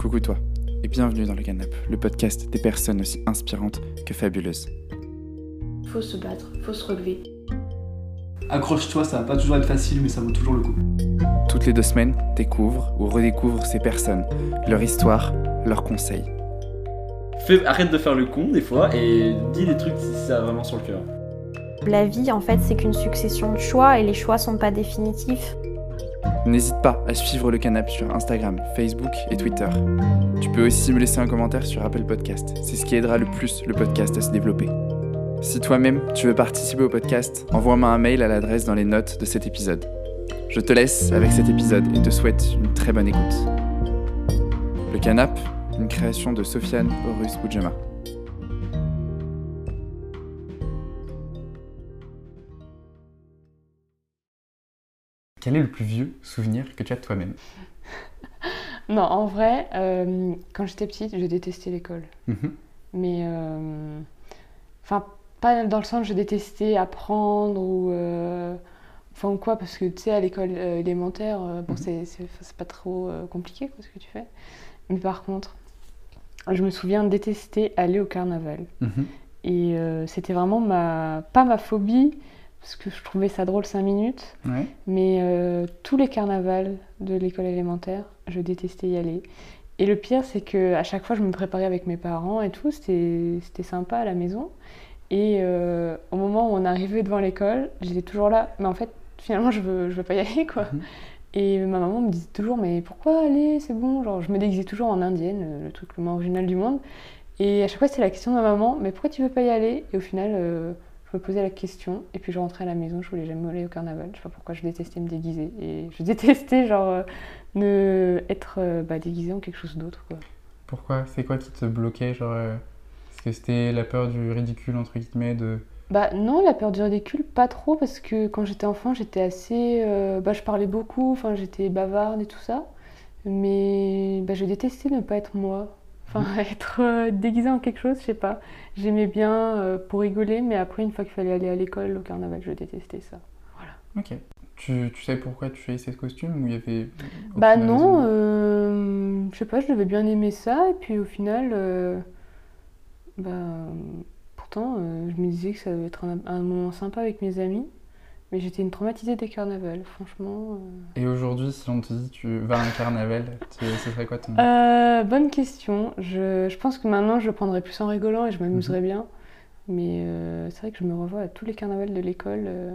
Coucou toi, et bienvenue dans le Canap, le podcast des personnes aussi inspirantes que fabuleuses. Faut se battre, faut se relever. Accroche-toi, ça va pas toujours être facile, mais ça vaut toujours le coup. Toutes les deux semaines, découvre ou redécouvre ces personnes, leur histoire, leurs conseils. Fais- arrête de faire le con des fois et dis des trucs si ça a vraiment sur le cœur. La vie, en fait, c'est qu'une succession de choix et les choix sont pas définitifs. N'hésite pas à suivre le Canap sur Instagram, Facebook et Twitter. Tu peux aussi me laisser un commentaire sur Apple Podcast, c'est ce qui aidera le plus le podcast à se développer. Si toi-même tu veux participer au podcast, envoie-moi un mail à l'adresse dans les notes de cet épisode. Je te laisse avec cet épisode et te souhaite une très bonne écoute. Le Canap, une création de Sofiane Horus Boudjama. Quel est le plus vieux souvenir que tu as de toi-même Non, en vrai, euh, quand j'étais petite, je détestais l'école. Mhm. Mais. euh, Enfin, pas dans le sens que je détestais apprendre ou. euh, Enfin, quoi, parce que tu sais, à l'école élémentaire, bon, Mhm. c'est pas trop compliqué, quoi, ce que tu fais. Mais par contre, je me souviens détester aller au carnaval. Mhm. Et euh, c'était vraiment ma. Pas ma phobie, parce que je trouvais ça drôle 5 minutes. Ouais. Mais euh, tous les carnavals de l'école élémentaire, je détestais y aller. Et le pire, c'est que à chaque fois, je me préparais avec mes parents et tout, c'était sympa à la maison. Et euh, au moment où on arrivait devant l'école, j'étais toujours là, mais en fait, finalement, je veux, je veux pas y aller, quoi. Mhm. Et ma maman me disait toujours, mais pourquoi aller, c'est bon. Genre, je me déguisais toujours en indienne, euh, le truc le moins original du monde. Et à chaque fois, c'était la question de ma maman, mais pourquoi tu veux pas y aller? Et au final, euh, je me posais la question, et puis je rentrais à la maison, je voulais jamais aller au carnaval. Je sais pas pourquoi je détestais me déguiser. Et je détestais, genre, euh, ne être euh, bah, déguisée en quelque chose d'autre, quoi. Pourquoi? C'est quoi qui te bloquait genre, euh, Est-ce que c'était la peur du ridicule, entre guillemets, de... Bah non, la peur du ridicule, pas trop, parce que quand j'étais enfant, j'étais assez... euh, bah, je parlais beaucoup, enfin, j'étais bavarde et tout ça. Mais bah, je détestais ne pas être moi. Enfin, être euh, déguisée en quelque chose, je sais pas. J'aimais bien euh, pour rigoler, mais après, une fois qu'il fallait aller à l'école, au carnaval, je détestais ça. Ok. Tu, tu sais pourquoi tu choisissais ce costume ou il y avait... Bah non, euh, je sais pas, je devais bien aimer ça, et puis au final, euh, bah, pourtant, je me disais que ça devait être un, un moment sympa avec mes amis, mais j'étais une traumatisée des carnavals, franchement. Et aujourd'hui, si on te dit tu vas à un carnaval, tu- ce serait quoi ton... euh. Euh, bonne question, je, je pense que maintenant je le prendrais plus en rigolant et je m'amuserais bien, mais euh, c'est vrai que je me revois à tous les carnavals de l'école, euh,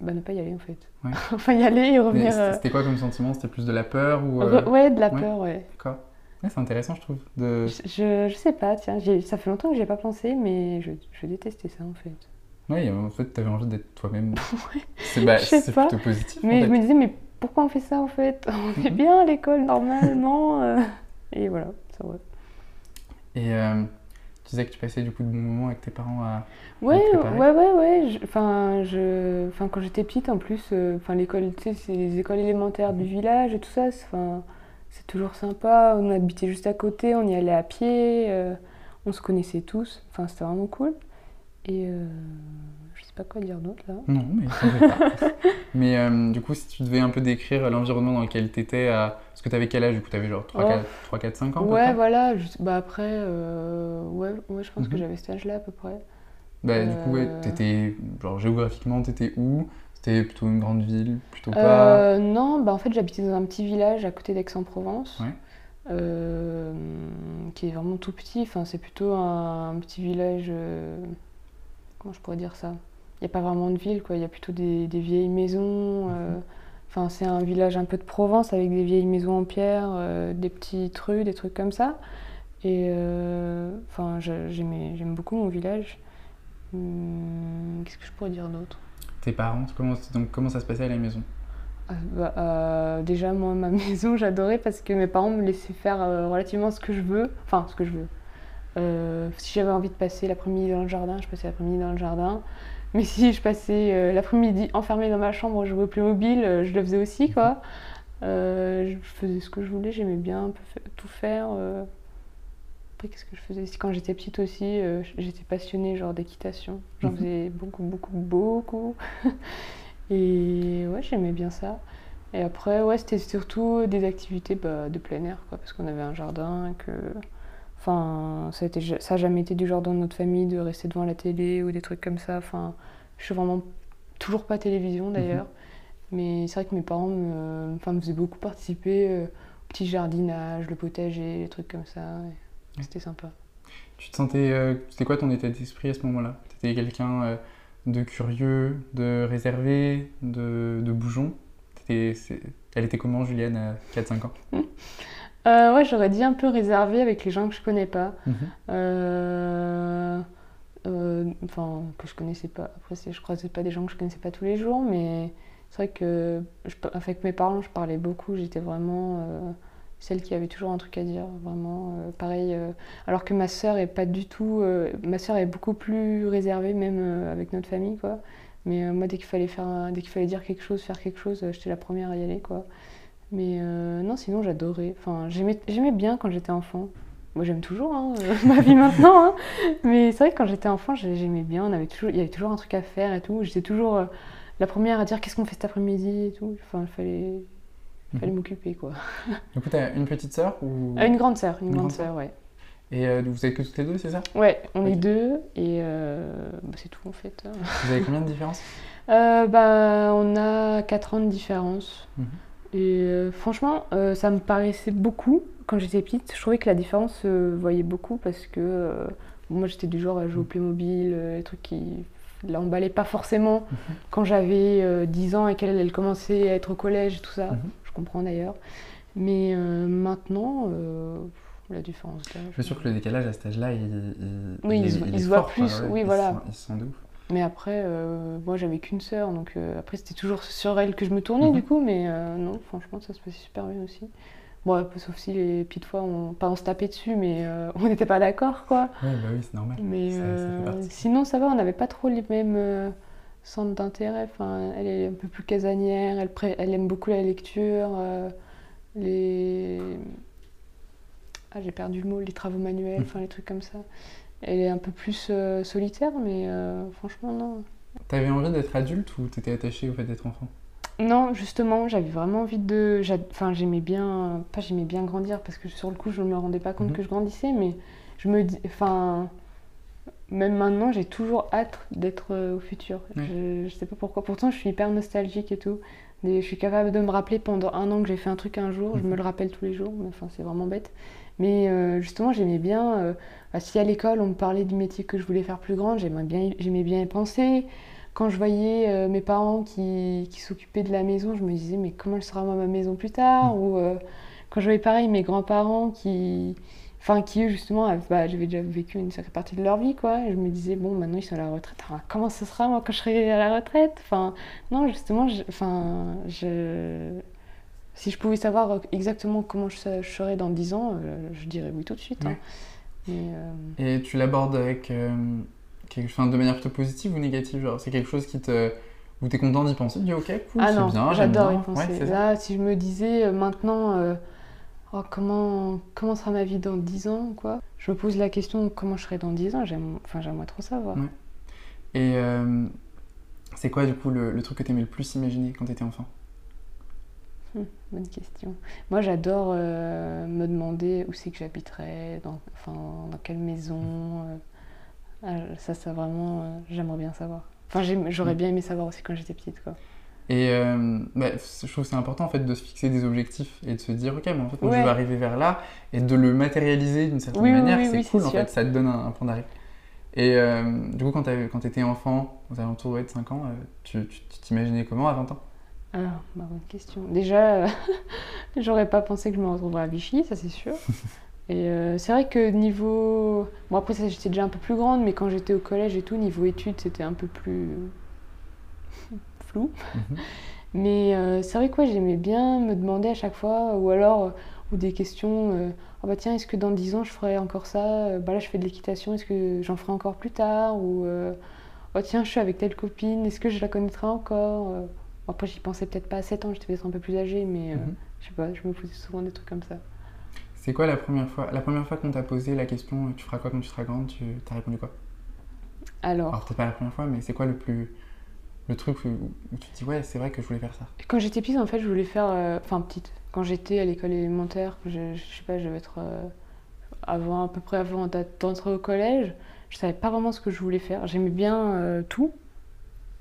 bah ne pas y aller en fait. Ouais. enfin y aller et revenir... c'était euh, quoi comme sentiment? C'était plus de la peur ou... euh, re- ouais, de la ouais. peur, ouais. D'accord. Ouais, c'est intéressant, je trouve. De... Je, je, je sais pas, tiens, ça fait longtemps que j'y ai pas pensé, mais je, je détestais ça en fait. Ouais, en fait, t'avais envie d'être toi-même. C'est bah, sais c'est pas. plutôt positif. Mais je me disais, mais pourquoi on fait ça en fait? On est bien à l'école normalement. euh. Et voilà, ça va. Et euh, tu disais que tu passais du coup de bons moments avec tes parents à... Ouais, ouais, ouais, ouais. je- Enfin, je, enfin, quand j'étais petite, en plus, euh, enfin, l'école, tu sais, c'est les écoles élémentaires du village et tout ça. c'est- Enfin, c'est toujours sympa. On habitait juste à côté, on y allait à pied, euh, on se connaissait tous. Enfin, c'était vraiment cool. Et euh, je sais pas quoi dire d'autre là. Non, mais pas. mais euh, du coup, si tu devais un peu décrire l'environnement dans lequel t'étais, à... parce que t'avais quel âge Du coup, t'avais genre 3, Oh. 4, 3, 4, 5 ans Ouais, voilà. je- bah après, euh, ouais, ouais, je pense que Mhm. j'avais cet âge-là à peu près. Bah, du coup, ouais, Euh. t'étais, genre géographiquement, t'étais où? C'était plutôt une grande ville, plutôt pas? Non, bah en fait j'habitais dans un petit village à côté d'Aix-en-Provence, Ouais. qui est vraiment tout petit. Enfin, c'est plutôt un, un petit village. Comment je pourrais dire ça? Il n'y a pas vraiment de ville, quoi. Il y a plutôt des, des vieilles maisons. euh, Enfin, c'est un village un peu de Provence avec des vieilles maisons en pierre, euh, des petites rues, des trucs comme ça. Et euh, enfin, j'aime beaucoup mon village. Hum, Qu'est-ce que je pourrais dire d'autre? Tes parents, comment, donc, comment ça se passait à la maison? Ah, bah, déjà, moi, ma maison, j'adorais parce que mes parents me laissaient faire relativement ce que je veux. Enfin, ce que je veux. Euh, si j'avais envie de passer l'après-midi dans le jardin, je passais l'après-midi dans le jardin. Mais si je passais euh, l'après-midi enfermée dans ma chambre, jouer au Playmobil, euh, je le faisais aussi, quoi. Je faisais ce que je voulais, j'aimais bien un peu fa- tout faire. Après, qu'est-ce que je faisais? Quand j'étais petite aussi, j'étais passionnée genre d'équitation. J'en Mhm. faisais beaucoup, beaucoup, beaucoup. Et ouais, j'aimais bien ça. Et après, ouais, c'était surtout des activités bah, de plein air, quoi, parce qu'on avait un jardin, que... Enfin, ça, a été- ça a jamais été du genre dans notre famille de rester devant la télé ou des trucs comme ça. Enfin, je suis vraiment toujours pas télévision d'ailleurs. Mais c'est vrai que mes parents me, enfin, me faisaient beaucoup participer euh, au petit jardinage, le potager, les trucs comme ça. C'était sympa. Tu te sentais. euh, C'était quoi ton état d'esprit à ce moment-là? T'étais quelqu'un euh, de curieux, de réservé, de, de bougeon? Elle était comment, Julienne, à 4-5 ans? Euh, ouais, j'aurais dit un peu réservé avec les gens que je connais pas. Mhm. Euh, euh, enfin, que je connaissais pas. Après, je croisais pas des gens que je connaissais pas tous les jours, mais c'est vrai que je, avec mes parents, je parlais beaucoup. J'étais vraiment celle qui avait toujours un truc à dire, vraiment euh, pareil. euh, alors que ma sœur est pas du tout. euh, ma sœur est beaucoup plus réservée, même avec notre famille, quoi. Mais moi, dès qu'il fallait faire, dès qu'il fallait dire quelque chose, faire quelque chose, j'étais la première à y aller, quoi. Mais euh, non, sinon j'adorais. Enfin, j'aimais, bien quand j'étais enfant. Moi, j'aime toujours hein, euh, ma vie maintenant. hein. Mais c'est vrai que quand j'étais enfant, j'ai- j'aimais bien. On avait toujours, il y avait toujours un truc à faire et tout. J'étais toujours euh, la première à dire qu'est-ce qu'on fait cet après-midi et tout. Enfin, il fallait, fallait Mhm. m'occuper quoi. Du coup, t'as une petite sœur ou... Ah, une grande sœur, une, Une grande grande sœur. ouais. Et euh, vous êtes que toutes les deux, c'est ça? Ouais, on est deux et euh, bah, c'est tout en fait. Vous avez combien de différences? Euh, bah, on a 4 ans de différence. Mhm. Et euh, franchement, euh, ça me paraissait beaucoup quand j'étais petite. Je trouvais que la différence se voyait beaucoup parce que euh, moi j'étais du genre à jouer au Playmobil, les trucs qui l'emballaient pas forcément quand j'avais euh, 10 ans et qu'elle elle commençait à être au collège et tout ça. Mhm. Je comprends d'ailleurs. Mais euh, maintenant, euh, la différence. Je suis sûr que le décalage à cet âge-là, il, il, Oui, il il se- voit plus, ouais. oui, Il voilà. se sent- Il se sent de ouf. Mais après, euh, moi j'avais qu'une sœur, donc euh, après c'était toujours sur elle que je me tournais Mhm. du coup, mais euh, non, franchement ça se passait super bien aussi. Bon, sauf si les petites fois, on, pas on se tapait dessus, mais on n'était pas d'accord quoi. Ouais, bah oui, c'est normal. Mais Ça- ça sinon ça va, on n'avait pas trop les mêmes centres d'intérêt. Enfin, elle est un peu plus casanière, elle, pré- elle aime beaucoup la lecture, les. Ah, j'ai perdu le mot, les travaux manuels, Mhm. enfin les trucs comme ça. Elle est un peu plus euh, solitaire, mais euh, franchement, non. T'avais envie d'être adulte ou t'étais attaché au fait d'être enfant? Non, justement, j'avais vraiment envie de. Enfin, j'aimais bien. Pas j'aimais bien grandir parce que sur le coup, je ne me rendais pas compte Mhm. que je grandissais, mais je me dis. Enfin. Même maintenant, j'ai toujours hâte d'être euh, au futur. Je, je sais pas pourquoi. Pourtant, je suis hyper nostalgique et tout. Et je suis capable de me rappeler pendant un an que j'ai fait un truc un jour. Je me Mhm. le rappelle tous les jours. Mais enfin, c'est vraiment bête. Mais euh, justement, j'aimais bien. euh, bah, si à l'école, on me parlait du métier que je voulais faire plus grande, j'aimais bien, j'aimais bien y penser. Quand je voyais euh, mes parents qui, qui s'occupaient de la maison, je me disais, mais comment sera ma maison plus tard? Ou euh, quand je voyais pareil mes grands-parents qui. Enfin, qui eux, justement, bah, j'avais déjà vécu une sacrée partie de leur vie, quoi. Et je me disais, bon, maintenant ils sont à la retraite. Enfin, comment ce sera, moi, quand je serai à la retraite? Enfin, non, justement, je- enfin, je. Si je pouvais savoir exactement comment je, se- je serais dans 10 ans, euh, je dirais oui tout de suite. hein. Euh, Et tu l'abordes avec. euh, quelque... enfin, de manière plutôt positive ou négative genre, C'est quelque chose qui te. où t'es content d'y penser Tu dis ok, cool, Ah c'est bien, j'adore y penser. Ouais. Là, si je me disais euh, maintenant, euh, oh, comment, comment sera ma vie dans 10 ans, quoi Je me pose la question, comment je serai dans 10 ans J'aime, Enfin, j'aimerais trop savoir. Ouais. Et euh, c'est quoi du coup le, le truc que t'aimais le plus imaginer quand t'étais enfant? Bonne question. Moi, j'adore euh, me demander où c'est que j'habiterais, dans, enfin, dans quelle maison. euh. Ah, ça, ça vraiment, euh, j'aimerais bien savoir. Enfin, j'aurais Mm. bien aimé savoir aussi quand j'étais petite, quoi. Et bah, je trouve que c'est important en fait de se fixer des objectifs et de se dire ok, mais en fait moi je Ouais. veux arriver vers là et de le matérialiser d'une certaine Oui, oui, manière, oui, c'est cool en fait, ça te donne un, un point d'arrêt. Et du coup, quand quand t'étais enfant, aux alentours ouais, de 5 ans, tu tu- tu t'imaginais comment à 20 ans? Alors, bah, bonne question. Déjà, euh, j'aurais pas pensé que je me retrouverais à Vichy, ça c'est sûr. Et euh, c'est vrai que niveau. Bon, après, ça, j'étais déjà un peu plus grande, mais quand j'étais au collège et tout, niveau études, c'était un peu plus flou. Mhm. Mais euh, c'est vrai que ouais, j'aimais bien me demander à chaque fois, ou alors, ou des questions, ah bah tiens, est-ce que dans 10 ans je ferai encore ça? Bah là, je fais de l'équitation, est-ce que j'en ferai encore plus tard? Ou oh tiens, je suis avec telle copine, est-ce que je la connaîtrai encore? Après, j'y pensais peut-être pas à 7 ans, j'étais peut-être un peu plus âgée, mais euh, Mhm. je sais pas, je me posais souvent des trucs comme ça. C'est quoi la première fois La première fois qu'on t'a posé la question euh, tu feras quoi quand tu seras grande, tu as répondu quoi? Alors, Alors peut-être pas la première fois, mais c'est quoi le plus le truc où, tu te dis, ouais, c'est vrai que je voulais faire ça? Quand j'étais petite, en fait, je voulais faire. euh, Enfin, petite. Quand j'étais à l'école élémentaire, je, je sais pas, je devais être. euh, avant, à peu près avant d'entrer au collège, je savais pas vraiment ce que je voulais faire. J'aimais bien euh, tout,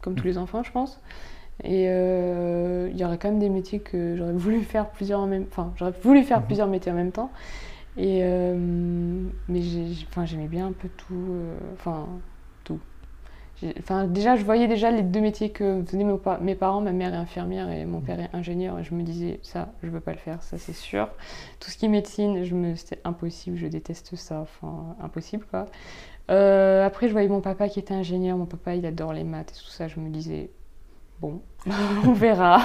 comme tous les enfants, je pense. Et euh, il y aurait quand même des métiers que j'aurais voulu faire plusieurs en même Enfin, j'aurais voulu faire Mhm. plusieurs métiers en même temps. Et, euh, mais j'aimais bien un peu tout. euh, Enfin, tout. Enfin, déjà, je voyais déjà les deux métiers que faisaient mes, mes parents. Ma mère est infirmière et mon père est ingénieur. Et je me disais, ça, je veux pas le faire, ça c'est sûr. Tout ce qui est médecine, je me, c'était impossible, je déteste ça. Enfin, impossible quoi. Euh, après, je voyais mon papa qui était ingénieur. Mon papa, il adore les maths et tout ça. Je me disais, bon, on verra.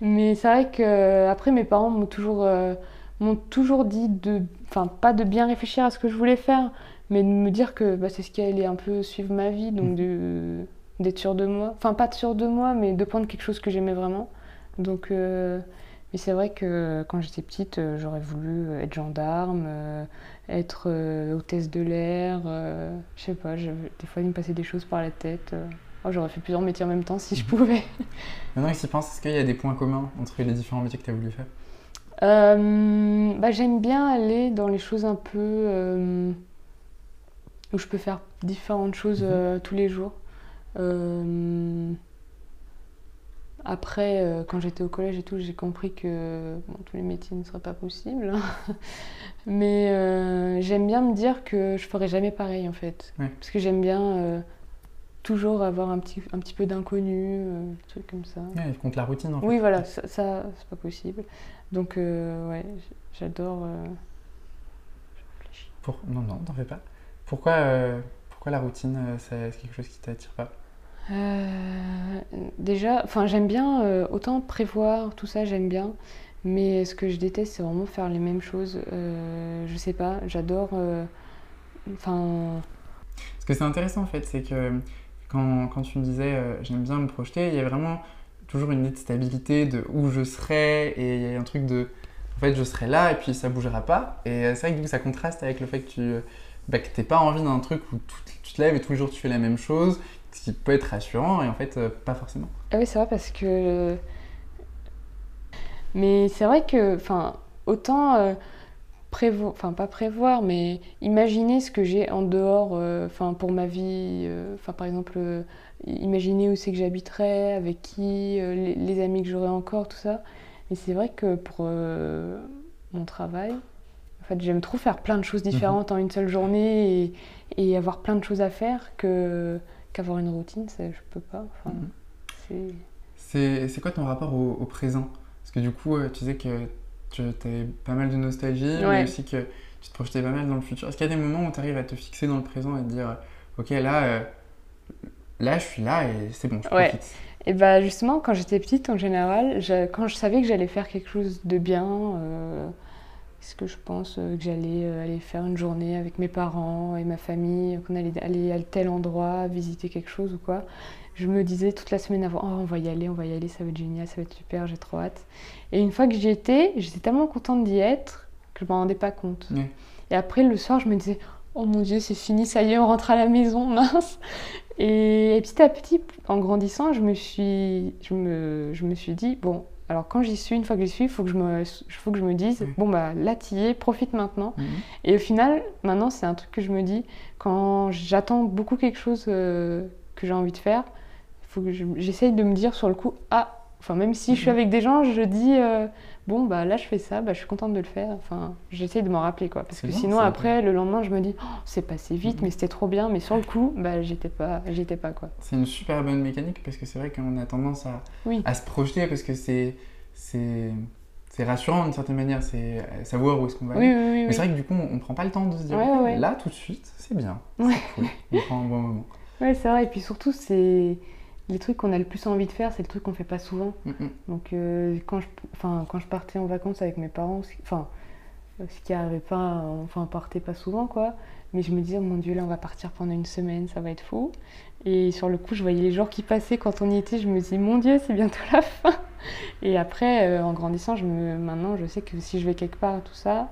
Mais c'est vrai que après, mes parents m'ont toujours, euh, m'ont toujours dit de, enfin, pas de bien réfléchir à ce que je voulais faire, mais de me dire que bah, c'est ce qui allait un peu suivre ma vie, donc de, d'être sûr de moi. Enfin, pas de sûr de moi, mais de prendre quelque chose que j'aimais vraiment. Donc, euh, mais c'est vrai que quand j'étais petite, euh, j'aurais voulu être gendarme, euh, être hôtesse de l'air, je sais pas, des fois il me passait des choses par la tête. Oh, j'aurais fait plusieurs métiers en même temps si je pouvais. Maintenant que tu y penses, est-ce qu'il y a des points communs entre les différents métiers que tu as voulu faire? Euh, bah, j'aime bien aller dans les choses un peu euh, où je peux faire différentes choses Mhm. euh, tous les jours. Après, quand j'étais au collège et tout, j'ai compris que bon, tous les métiers ne seraient pas possibles. Mais j'aime bien me dire que je ferai jamais pareil en fait. Ouais. Parce que j'aime bien toujours avoir un petit, un petit peu d'inconnu, euh, des trucs comme ça. Ouais, contre la routine en fait. Oui, voilà, ça, ça, c'est pas possible. Donc, euh, ouais, j'adore. euh, je réfléchis. Pour... Non, non, t'en fais pas. Pourquoi, euh, pourquoi la routine, euh, c'est quelque chose qui t'attire pas? Déjà, enfin, j'aime bien autant prévoir, tout ça, j'aime bien. Mais ce que je déteste, c'est vraiment faire les mêmes choses. Je sais pas, j'adore. Enfin, Ce que c'est intéressant en fait, c'est que quand, tu me disais euh, j'aime bien me projeter, il y a vraiment toujours une idée de stabilité, de où je serai, et il y a un truc de en fait je serai là et puis ça bougera pas. Et euh, c'est vrai que coup, ça contraste avec le fait que tu euh, bah, que pas envie d'un truc où tu te lèves et tous les jours tu fais la même chose, ce qui peut être rassurant et en fait pas forcément. Ah oui, c'est vrai parce que. Mais c'est vrai que, enfin, autant prévoir, enfin pas prévoir, mais imaginer ce que j'ai en dehors, euh, enfin pour ma vie, euh, enfin par exemple, euh, imaginer où c'est que j'habiterais, avec qui, les, les amis que j'aurais encore, tout ça. Mais c'est vrai que pour mon travail, en fait, j'aime trop faire plein de choses différentes en une seule journée et, et avoir plein de choses à faire que qu'avoir une routine, ça, je peux pas. Mhm. c'est... Quoi ton rapport au, au présent? Parce que du coup, tu disais que tu avais pas mal de nostalgie, mais aussi que tu te projetais pas mal dans le futur. Est-ce qu'il y a des moments où tu arrives à te fixer dans le présent et te dire, ok, là, euh, là, je suis là et c'est bon, je Ouais. profite. Et bah justement, quand j'étais petite, en général, je- quand je savais que j'allais faire quelque chose de bien, euh, est-ce que je pense euh, que j'allais euh, aller faire une journée avec mes parents et ma famille, qu'on allait aller à tel endroit, visiter quelque chose ou quoi, je me disais toute la semaine avant, oh, on va y aller, on va y aller, ça va être génial, ça va être super, j'ai trop hâte. Et une fois que j'y étais, j'étais tellement contente d'y être que je m'en rendais pas compte. Et après, le soir, je me disais, oh mon Dieu, c'est fini, ça y est, on rentre à la maison, mince. Et, et petit à petit, en grandissant, je me suis, je me, je me suis dit, bon, alors quand j'y suis, une fois que j'y suis, il faut, que je me- faut que je me dise, bon, bah là, t'y es, profite maintenant. Mhm. Et au final, maintenant, c'est un truc que je me dis, quand j'attends beaucoup quelque chose euh, que j'ai envie de faire, faut que je- j'essaye de me dire sur le coup, ah, enfin, même si je suis Mhm. avec des gens, je dis, euh, bon, bah là, je fais ça, bah, je suis contente de le faire. Enfin, j'essaye de m'en rappeler, quoi. Parce que bien, sinon, après, le lendemain, je me dis, oh, c'est passé vite, Mhm. mais c'était trop bien. Mais sur le coup, bah, j'étais pas, j'étais pas, quoi. C'est une super bonne mécanique parce que c'est vrai qu'on a tendance à, Oui. à se projeter parce que c'est c'est c'est rassurant d'une certaine manière, c'est savoir où est-ce qu'on va Oui, aller. oui, oui. Mais c'est vrai que du coup, on, on prend pas le temps de se dire Ouais, Ok, ouais. là tout de suite, c'est bien, Ouais. c'est cool, on prend un bon moment. Ouais, c'est vrai. Et puis surtout, c'est les trucs qu'on a le plus envie de faire, c'est le truc qu'on fait pas souvent. Mm, mm. Donc euh, quand, je, enfin, quand je partais en vacances avec mes parents, ce qui- enfin, euh, ce qui arrivait pas, enfin, on partait pas souvent, quoi. Mais je me disais, oh mon Dieu, là, on va partir pendant une semaine, ça va être fou. Et sur le coup, je voyais les jours qui passaient quand on y était, je me dis, mon Dieu, c'est bientôt la fin. Et après, euh, en grandissant, je me, maintenant, je sais que si je vais quelque part, tout ça,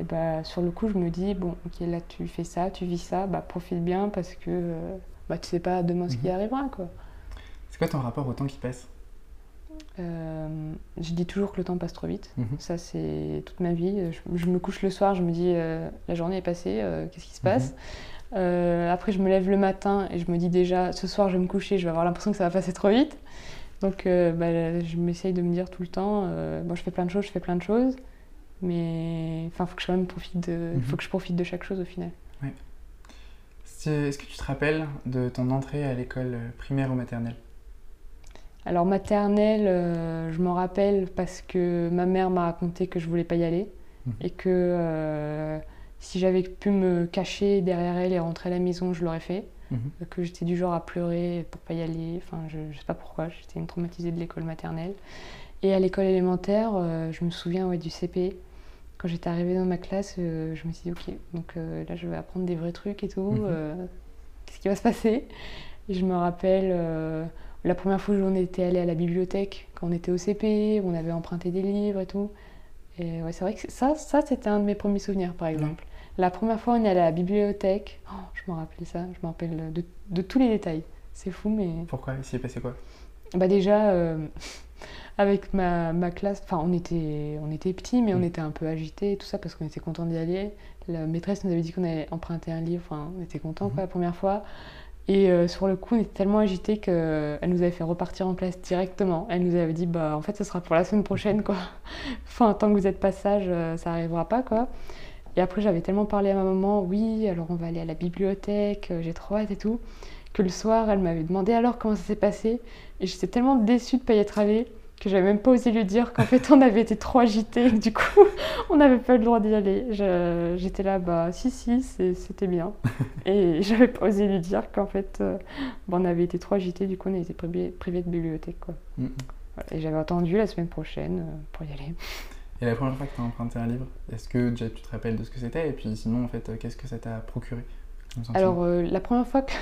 et bah, sur le coup, je me dis, bon, ok, là, tu fais ça, tu vis ça, bah, profite bien parce que euh, bah, tu sais pas demain ce qui Mhm. arrivera, quoi. Quoi ton rapport au temps qui passe? Euh, je dis toujours que le temps passe trop vite. Mhm. Ça, c'est toute ma vie. Je, je me couche le soir, je me dis euh, la journée est passée, euh, qu'est-ce qui se passe? Euh, Après, je me lève le matin et je me dis déjà ce soir, je vais me coucher, je vais avoir l'impression que ça va passer trop vite. Donc, bah, je m'essaye de me dire tout le temps bon, je fais plein de choses, je fais plein de choses, mais enfin, faut que je quand même profite de, Mhm. faut que je profite de chaque chose au final. Si- Est-ce que tu te rappelles de ton entrée à l'école primaire ou maternelle? Alors maternelle, euh, je m'en rappelle parce que ma mère m'a raconté que je voulais pas y aller Mhm. et que euh, si j'avais pu me cacher derrière elle et rentrer à la maison, je l'aurais fait. Mhm. Que j'étais du genre à pleurer pour pas y aller. Enfin, je, je sais pas pourquoi. J'étais une traumatisée de l'école maternelle. Et à l'école élémentaire, euh, je me souviens ouais, du CP. Quand j'étais arrivée dans ma classe, je me suis dit ok, donc là je vais apprendre des vrais trucs et tout. Euh, Qu'est-ce qui va se passer? Et je me rappelle. La première fois où on était allé à la bibliothèque, quand on était au CP, où on avait emprunté des livres et tout. Et ouais, c'est vrai que ça, ça c'était un de mes premiers souvenirs, par exemple. La première fois, on est allé à la bibliothèque. Oh, je me rappelle ça, je me rappelle de, de tous les détails. C'est fou, mais. Pourquoi? Il s'y est passé quoi? Bah, déjà, euh, avec ma, ma classe, enfin, on était, on était petits, mais on Mm. était un peu agités et tout ça parce qu'on était contents d'y aller. La maîtresse nous avait dit qu'on allait emprunter un livre, enfin, on était contents, Mhm. quoi, la première fois. Et euh, sur le coup, on était tellement agités qu'elle nous avait fait repartir en classe directement. Elle nous avait dit, bah, en fait, ce sera pour la semaine prochaine, quoi. enfin, tant que vous êtes pas sage, euh, ça arrivera pas, quoi. Et après, j'avais tellement parlé à ma maman, oui, alors on va aller à la bibliothèque, euh, j'ai trop hâte et tout, que le soir, elle m'avait demandé alors comment ça s'est passé? Et j'étais tellement déçue de pas y être allée que j'avais même pas osé lui dire qu'en fait, on avait été trop et que du coup, on n'avait pas le droit d'y aller. J'étais là, bah, si, si, c'était bien. et j'avais pas osé lui dire qu'en fait, euh, bah, on avait été trop agités, du coup, on a été privés de bibliothèque, quoi. Voilà. Et j'avais attendu la semaine prochaine euh, pour y aller. Et la première fois que tu as emprunté un livre, est-ce que déjà tu te rappelles de ce que c'était? Et puis sinon, en fait, euh, qu'est-ce que ça t'a procuré? Alors, euh, la première fois que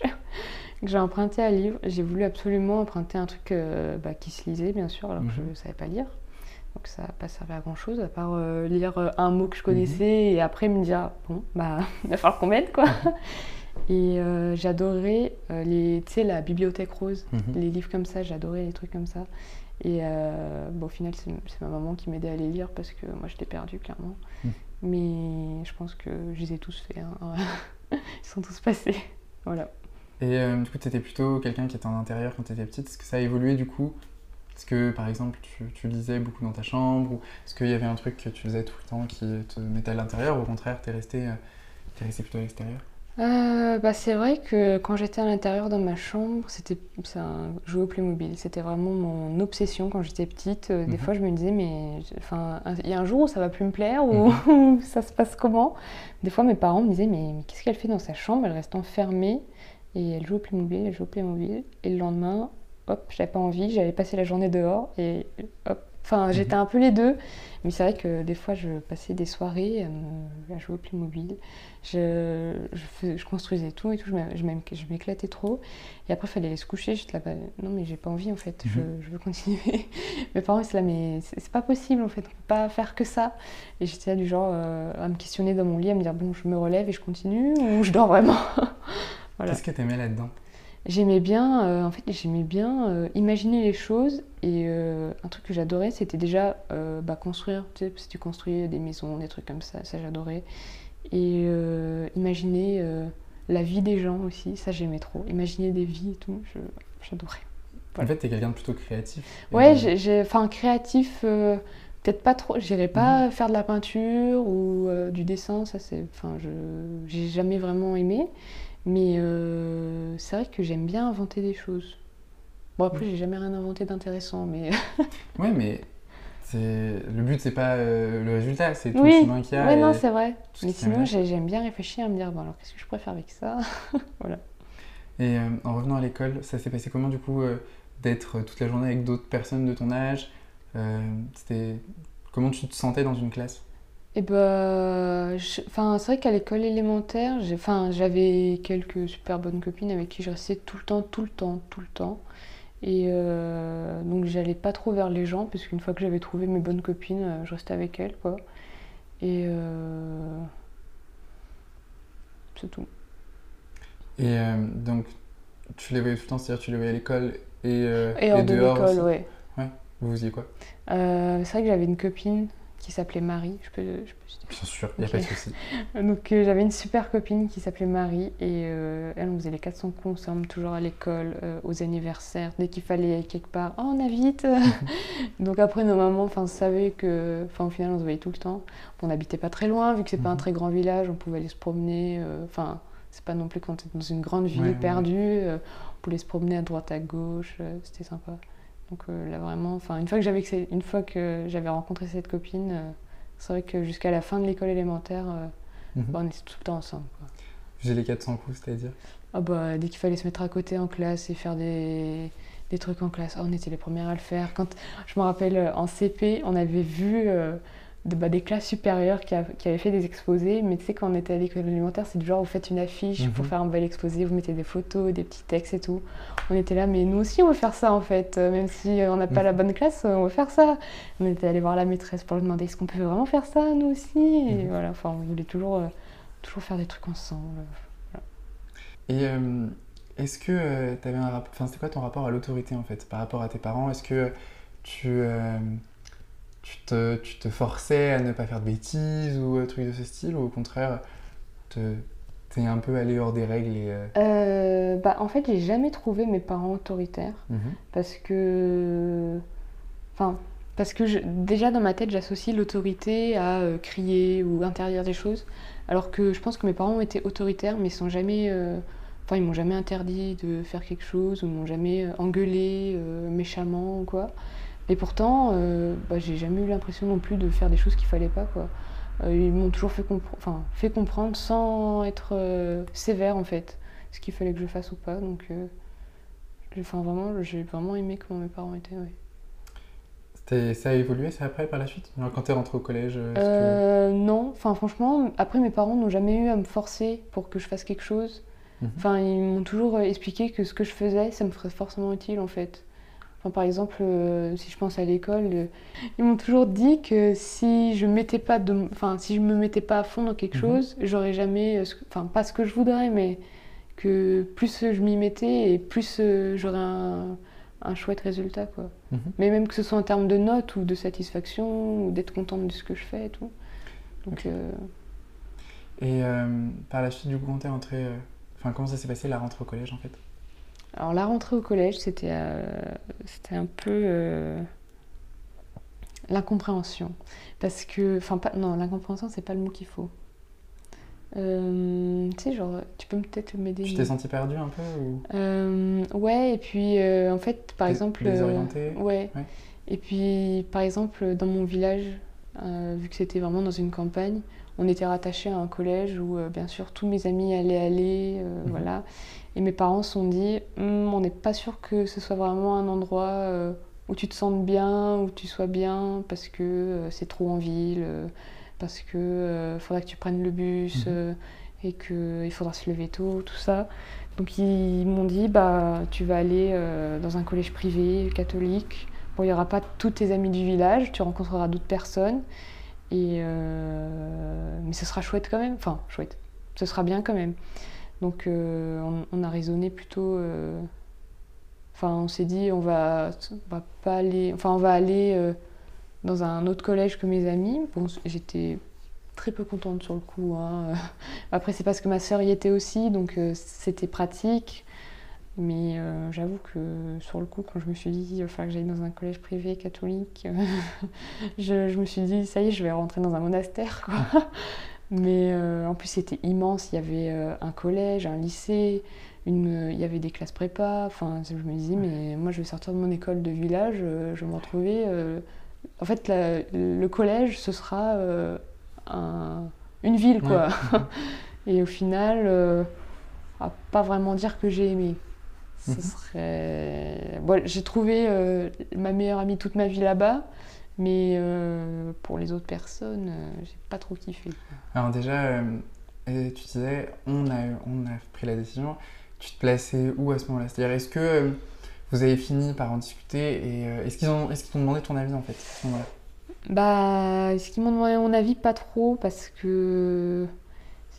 que j'ai emprunté un livre, j'ai voulu absolument emprunter un truc euh, bah, qui se lisait, bien sûr, alors que je Mhm. ne savais pas lire. Donc, ça n'a pas servi à grand chose, à part euh, lire euh, un mot que Mhm. je connaissais et après me dire, bon, bah, il va falloir qu'on m'aide, quoi. Et euh, j'adorais les, tu sais, la bibliothèque rose, Mhm. les livres comme ça, j'adorais les trucs comme ça. Et bon, au final, c'est ma maman qui m'aidait à les lire parce que moi, je l'ai perdu, clairement. Mhm. Mais je pense que je les ai tous faits. hein. Ils sont tous passés. Voilà. Et euh, du coup, tu étais plutôt quelqu'un qui était en intérieur quand tu étais petite. Est-ce que ça a évolué du coup? Est-ce que par exemple tu, tu lisais beaucoup dans ta chambre? Ou est-ce qu'il y avait un truc que tu faisais tout le temps qui te mettait à l'intérieur? Ou au contraire, t'es resté, euh, resté plutôt à l'extérieur? Euh, bah, c'est vrai que quand j'étais à l'intérieur dans ma chambre, c'était un jouer au Playmobil. C'était vraiment mon obsession quand j'étais petite. Euh, Des Mhm. fois, je me disais, mais enfin, il y a un jour où ça va plus me plaire ou ça se passe comment? Des fois, mes parents me disaient, mais, mais qu'est-ce qu'elle fait dans sa chambre? Elle reste enfermée et elle joue au Playmobil, elle joue au Playmobil. Et le lendemain, hop, j'avais pas envie, j'avais passé la journée dehors et hop. Enfin, j'étais un peu les deux, mais c'est vrai que des fois, je passais des soirées à, me- à jouer au Playmobil. Je, je, fais- je construisais tout et tout, je m'éclatais trop. Et après, il fallait aller se coucher. J'étais là, bah, non, mais j'ai pas envie en fait, je, Mhm. je veux continuer. Mes parents étaient là, mais c'est c'est pas possible en fait, on peut pas faire que ça. Et j'étais là du genre euh, à me questionner dans mon lit, à me dire, bon, je me relève et je continue ou je dors vraiment? Voilà. Qu'est-ce que t'aimais là-dedans? J'aimais bien, euh, en fait, j'aimais bien euh, imaginer les choses et euh, un truc que j'adorais, c'était déjà bah, construire. Tu sais, si tu construis des maisons, des trucs comme ça, ça j'adorais. Et imaginer la vie des gens aussi, ça j'aimais trop. Imaginer des vies et tout, j'adorais. En fait, t'es quelqu'un de plutôt créatif. Ouais, de- j'ai- j'ai, enfin créatif, peut-être pas trop. J'irais pas faire de la peinture ou du dessin, ça c'est, enfin, je, j'ai jamais vraiment aimé. Mais euh, c'est vrai que j'aime bien inventer des choses. Bon après, j'ai jamais rien inventé d'intéressant, mais Ouais, mais le but, c'est pas euh, le résultat, c'est tout oui, le chemin qu'il y a. ouais, et non, c'est vrai. ce Mais sinon, j'aime bien réfléchir à me dire bon alors qu'est-ce que je pourrais faire avec ça Et euh, en revenant à l'école, ça s'est passé comment du coup euh, d'être toute la journée avec d'autres personnes de ton âge? C'était comment tu te sentais dans une classe? Et ben, je- enfin, c'est vrai qu'à l'école élémentaire, j'avais quelques super bonnes copines avec qui je restais tout le temps, tout le temps, tout le temps. Et euh, donc j'allais pas trop vers les gens, parce qu'une fois que j'avais trouvé mes bonnes copines, euh, je restais avec elles, quoi. Et euh, c'est tout. Et euh, donc tu les voyais tout le temps, c'est-à-dire tu les voyais à l'école Et, euh, Et hors de dehors l'école, aussi ouais. Vous faisiez quoi? C'est vrai que j'avais une copine qui s'appelait Marie. Je peux, je peux Bien sûr, il n'y a pas de souci. Donc euh, j'avais une super copine qui s'appelait Marie et euh, elle on faisait les 400 coups ensemble, toujours à l'école, euh, aux anniversaires, dès qu'il fallait aller quelque part, oh on invite Donc après nos mamans savaient que, enfin au final on se voyait tout le temps. On n'habitait pas très loin, vu que c'est pas un Mhm. très grand village, on pouvait aller se promener, enfin c'est pas non plus quand t'es dans une grande ville Ouais, perdue, on pouvait se promener à droite à gauche, c'était sympa. Donc euh, là vraiment, enfin une fois que j'avais une fois que j'avais rencontré cette copine, euh, c'est vrai que jusqu'à la fin de l'école élémentaire, bah, on était tout le temps ensemble. quoi. J'ai les 400 coups, c'est-à-dire Ah bah, dès qu'il fallait se mettre à côté en classe et faire des, des trucs en classe, oh, on était les premières à le faire. Quand, je me rappelle, en CP, on avait vu euh, de- bah, des classes supérieures qui, a- qui avaient fait des exposés, mais tu sais, quand on était à l'école élémentaire, c'est du genre, vous faites une affiche pour Mhm. faire un bel exposé, vous mettez des photos, des petits textes et tout. On était là, mais nous aussi, on veut faire ça en fait, Euh, même si euh, on n'a pas Mhm. la bonne classe, euh, on veut faire ça. On était allé voir la maîtresse pour lui demander est-ce qu'on peut vraiment faire ça, nous aussi? Et Mhm. voilà, enfin, on voulait toujours, euh, toujours faire des trucs ensemble. Et euh, est-ce que tu avais un rapport. Enfin, c'était quoi ton rapport à l'autorité en fait, par rapport à tes parents? Est-ce que tu, euh, tu, te, tu te forçais à ne pas faire de bêtises ou euh, trucs de ce style Ou au contraire, te- t'es un peu allé hors des règles et. euh, Euh, bah, en fait, j'ai jamais trouvé mes parents autoritaires mhm. parce que. Enfin, parce que je- déjà dans ma tête, j'associe l'autorité à euh, crier ou interdire des choses, alors que je pense que mes parents ont été autoritaires, mais ils sont jamais. euh, Enfin, ils m'ont jamais interdit de faire quelque chose ou m'ont jamais engueulé méchamment ou quoi. Et pourtant, euh, bah, j'ai jamais eu l'impression non plus de faire des choses qu'il fallait pas, quoi. Euh, ils m'ont toujours fait, compre- enfin, fait comprendre sans être euh, sévère en fait, ce qu'il fallait que je fasse ou pas. Donc, j'ai- enfin, vraiment, j'ai vraiment aimé comment mes parents étaient. ouais. Ça a évolué, ça après par la suite? Quand t'es rentré au collège que- non, enfin franchement, après mes parents n'ont jamais eu à me forcer pour que je fasse quelque chose. Mhm. Enfin, ils m'ont toujours expliqué que ce que je faisais, ça me ferait forcément utile en fait. Enfin, par exemple, euh, si je pense à l'école, euh, ils m'ont toujours dit que si je mettais pas de, enfin, si je me mettais pas à fond dans quelque Mhm. chose, j'aurais jamais, euh, enfin, pas ce que je voudrais, mais que plus je m'y mettais et plus j'aurais un, un chouette résultat, quoi. Mhm. Mais même que ce soit en termes de notes ou de satisfaction ou d'être contente de ce que je fais et tout. Donc, Et par la suite, du coup, quand t'es Enfin, comment ça s'est passé la rentrée au collège en fait? Alors la rentrée au collège, c'était euh, c'était un peu euh, l'incompréhension. Parce que, enfin, pas, non, l'incompréhension, c'est pas le mot qu'il faut. Euh, tu sais, genre, tu peux peut-être m'aider Tu t'es senti perdu un peu ou... Euh, ouais, et puis euh, en fait, par Dés- exemple. euh, désorienté ouais. Ouais. Et puis, par exemple, dans mon village, vu que c'était vraiment dans une campagne, on était rattaché à un collège où, bien sûr, tous mes amis allaient aller, Mhm. voilà. Et mes parents se sont dit, Hum, on n'est pas sûr que ce soit vraiment un endroit euh, où tu te sentes bien, où tu sois bien, parce que euh, c'est trop en ville, euh, parce que faudra que tu prennes le bus, Mhm. et qu'il faudra se lever tôt, tout ça. Donc ils m'ont dit, bah, tu vas aller dans un collège privé catholique. Bon, il n'y aura pas tous tes amis du village, tu rencontreras d'autres personnes. Et euh, Mais ce sera chouette quand même. Enfin, chouette. Ce sera bien quand même. Donc euh, on, a raisonné plutôt. euh, Enfin, on s'est dit, on va, pas aller. Enfin, on va aller euh, dans un autre collège que mes amis. J'étais très peu contente sur le coup. hein. Après, c'est parce que ma sœur y était aussi, donc c'était pratique. Mais j'avoue que sur le coup, quand je me suis dit, il va falloir que j'aille dans un collège privé catholique, je, je me suis dit, ça y est, je vais rentrer dans un monastère. Quoi. Mais euh, en plus, c'était immense. Il y avait euh, un collège, un lycée, une, il y avait des classes prépa. Enfin, je me disais, mais moi, je vais sortir de mon école de village, euh, je vais me retrouver. euh, En fait, la- le collège, ce sera euh, un- une ville, quoi. Et au final, euh, à pas vraiment dire que j'ai aimé. Ce Mhm. serait. Bon, j'ai trouvé euh, ma meilleure amie toute ma vie là-bas, mais euh, pour les autres personnes, euh, j'ai pas trop kiffé. Alors déjà, euh, tu disais, on a, on a pris la décision. Tu te plaçais où à ce moment-là? C'est-à-dire, est-ce que euh, vous avez fini par en discuter et est-ce qu'ils ont, est-ce qu'ils t'ont demandé ton avis en fait à ce moment-là? Bah, ce qu'ils m'ont demandé mon avis, pas trop, parce que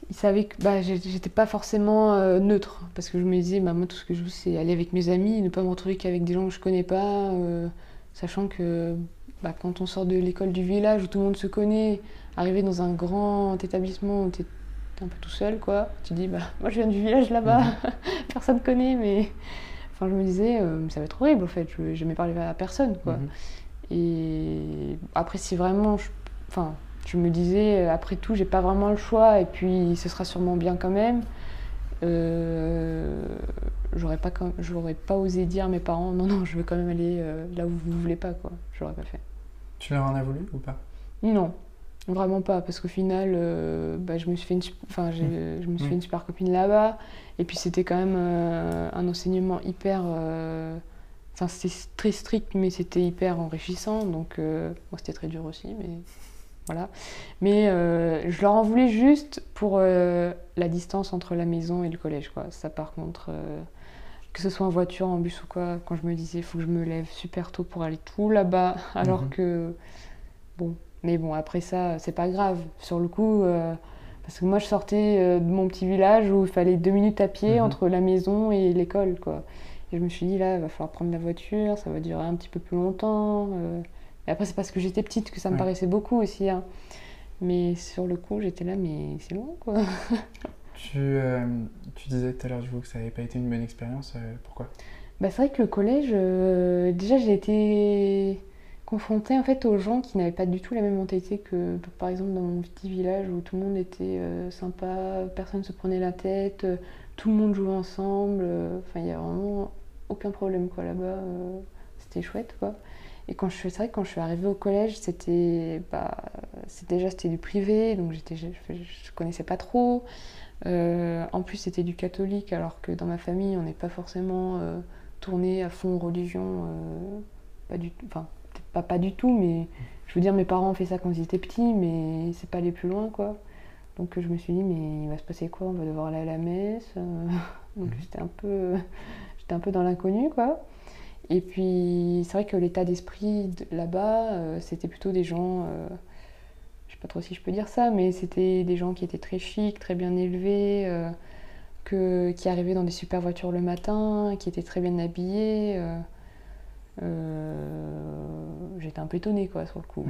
ils savaient que bah, j'étais pas forcément euh, neutre. Parce que je me disais, bah, moi, tout ce que je veux, c'est aller avec mes amis, ne pas me retrouver qu'avec des gens que je connais pas. euh, sachant que bah, quand on sort de l'école du village où tout le monde se connaît, arriver dans un grand établissement où tu es un peu tout seul, quoi, tu dis, bah, moi, je viens du village là-bas, personne connaît, mais. Enfin, je me disais, euh, ça va être horrible, en fait. Je vais jamais parler à personne, quoi. Mhm. Et après, si vraiment, je, enfin, je me disais, euh, après tout, j'ai pas vraiment le choix, et puis ce sera sûrement bien quand même. Euh, j'aurais pas, j'aurais pas osé dire à mes parents, non, non, je veux quand même aller euh, là où vous voulez pas, quoi. J'aurais pas fait. Tu leur en as voulu ou pas? Non, vraiment pas, parce qu'au final, euh, bah, je me suis fait une, enfin, j'ai- je me suis fait une super copine là-bas, et puis c'était quand même euh, un enseignement hyper, euh, enfin c'était très strict, mais c'était hyper enrichissant, donc moi c'était très dur aussi, mais voilà. Mais euh, je leur en voulais juste pour euh, la distance entre la maison et le collège, quoi. Ça par contre. euh, que ce soit en voiture, en bus ou quoi, quand je me disais, il faut que je me lève super tôt pour aller tout là-bas, alors Mhm. que, bon, mais bon, après ça, c'est pas grave. Sur le coup, euh, parce que moi, je sortais euh, de mon petit village où il fallait deux minutes à pied Mhm. entre la maison et l'école, quoi. Et je me suis dit, là, il va falloir prendre la voiture, ça va durer un petit peu plus longtemps. euh. Et après, c'est parce que j'étais petite que ça me Ouais. paraissait beaucoup aussi. hein. Mais sur le coup, j'étais là, mais c'est loin, quoi. tu, euh, tu disais tout à l'heure du coup que ça n'avait pas été une bonne expérience. euh, pourquoi? Bah, c'est vrai que le collège, euh, déjà j'ai été confrontée en fait aux gens qui n'avaient pas du tout la même mentalité que par exemple dans mon petit village où tout le monde était sympa, personne se prenait la tête, tout le monde jouait ensemble, enfin il y a vraiment aucun problème quoi là-bas, c'était chouette quoi. Et quand je suis, c'est vrai que quand je suis arrivée au collège, c'était bah, déjà du privé, donc j'étais je, je connaissais pas trop. Euh, en plus, c'était du catholique, alors que dans ma famille, on n'est pas forcément euh, tourné à fond religion. euh, pas du tout. Enfin, pas, pas du tout, mais je veux dire, mes parents ont fait ça quand ils étaient petits, mais c'est pas aller plus loin, quoi. Donc je me suis dit, mais il va se passer quoi? On va devoir aller à la messe. Donc Mhm. j'étais un peu, j'étais un peu dans l'inconnu, quoi. Et puis c'est vrai que l'état d'esprit de- là-bas, c'était plutôt des gens. Sais pas trop si je peux dire ça, mais c'était des gens qui étaient très chics, très bien élevés, euh, que, qui arrivaient dans des super voitures le matin, qui étaient très bien habillés. euh, euh, J'étais un peu étonnée, quoi, sur le coup.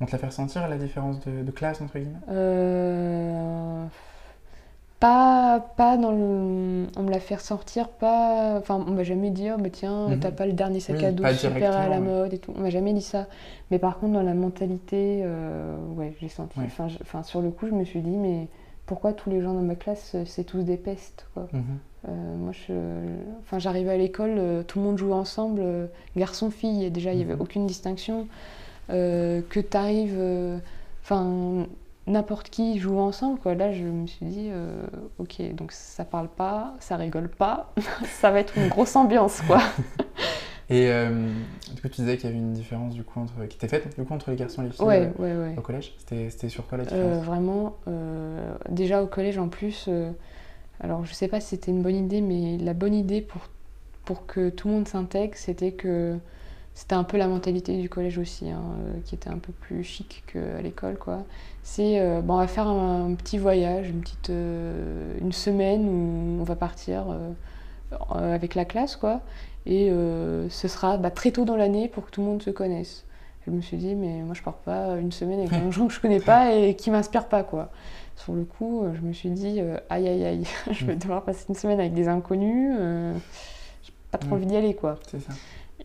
On te l'a fait ressentir la différence de, de classe entre guillemets? Euh, Pas, pas dans le. On me l'a fait ressortir, pas. Enfin, on m'a jamais dit, oh, bah tiens, Mhm. t'as pas le dernier sac Oui, à dos super à la mode et tout. On m'a jamais dit ça. Mais par contre, dans la mentalité, euh, ouais, j'ai senti. Ouais. Enfin, je- enfin, sur le coup, je me suis dit, mais pourquoi tous les gens dans ma classe, euh, c'est tous des pestes, quoi. Mhm. Euh, moi, je, enfin, j'arrivais à l'école, euh, tout le monde jouait ensemble, garçon-fille, et déjà, il n'y avait Mhm. aucune distinction. Que tu arrives, enfin, n'importe qui joue ensemble, quoi. Là, je me suis dit, euh, ok, donc ça parle pas, ça rigole pas, ça va être une grosse ambiance, quoi. Et euh, du coup, tu disais qu'il y avait une différence du coup entre qui était faite du coup entre les garçons et les filles Ouais, euh, ouais, ouais. au collège. C'était c'était sur quoi la Euh, différence? vraiment, déjà au collège en plus, alors je sais pas si c'était une bonne idée, mais la bonne idée pour, pour que tout le monde s'intègre, c'était que c'était un peu la mentalité du collège aussi, hein, euh, qui était un peu plus chic qu'à l'école, quoi. C'est, euh, bon, on va faire un, un petit voyage, une petite, euh, une semaine où on va partir euh, avec la classe, quoi. Et ce sera bah, très tôt dans l'année pour que tout le monde se connaisse. Je me suis dit, mais moi je pars pas une semaine avec des gens que je connais pas et qui m'inspirent pas, quoi. Sur le coup, je me suis dit, aïe aïe aïe, je vais devoir passer une semaine avec des inconnus. j'ai pas trop Mm. envie d'y aller, quoi. C'est ça.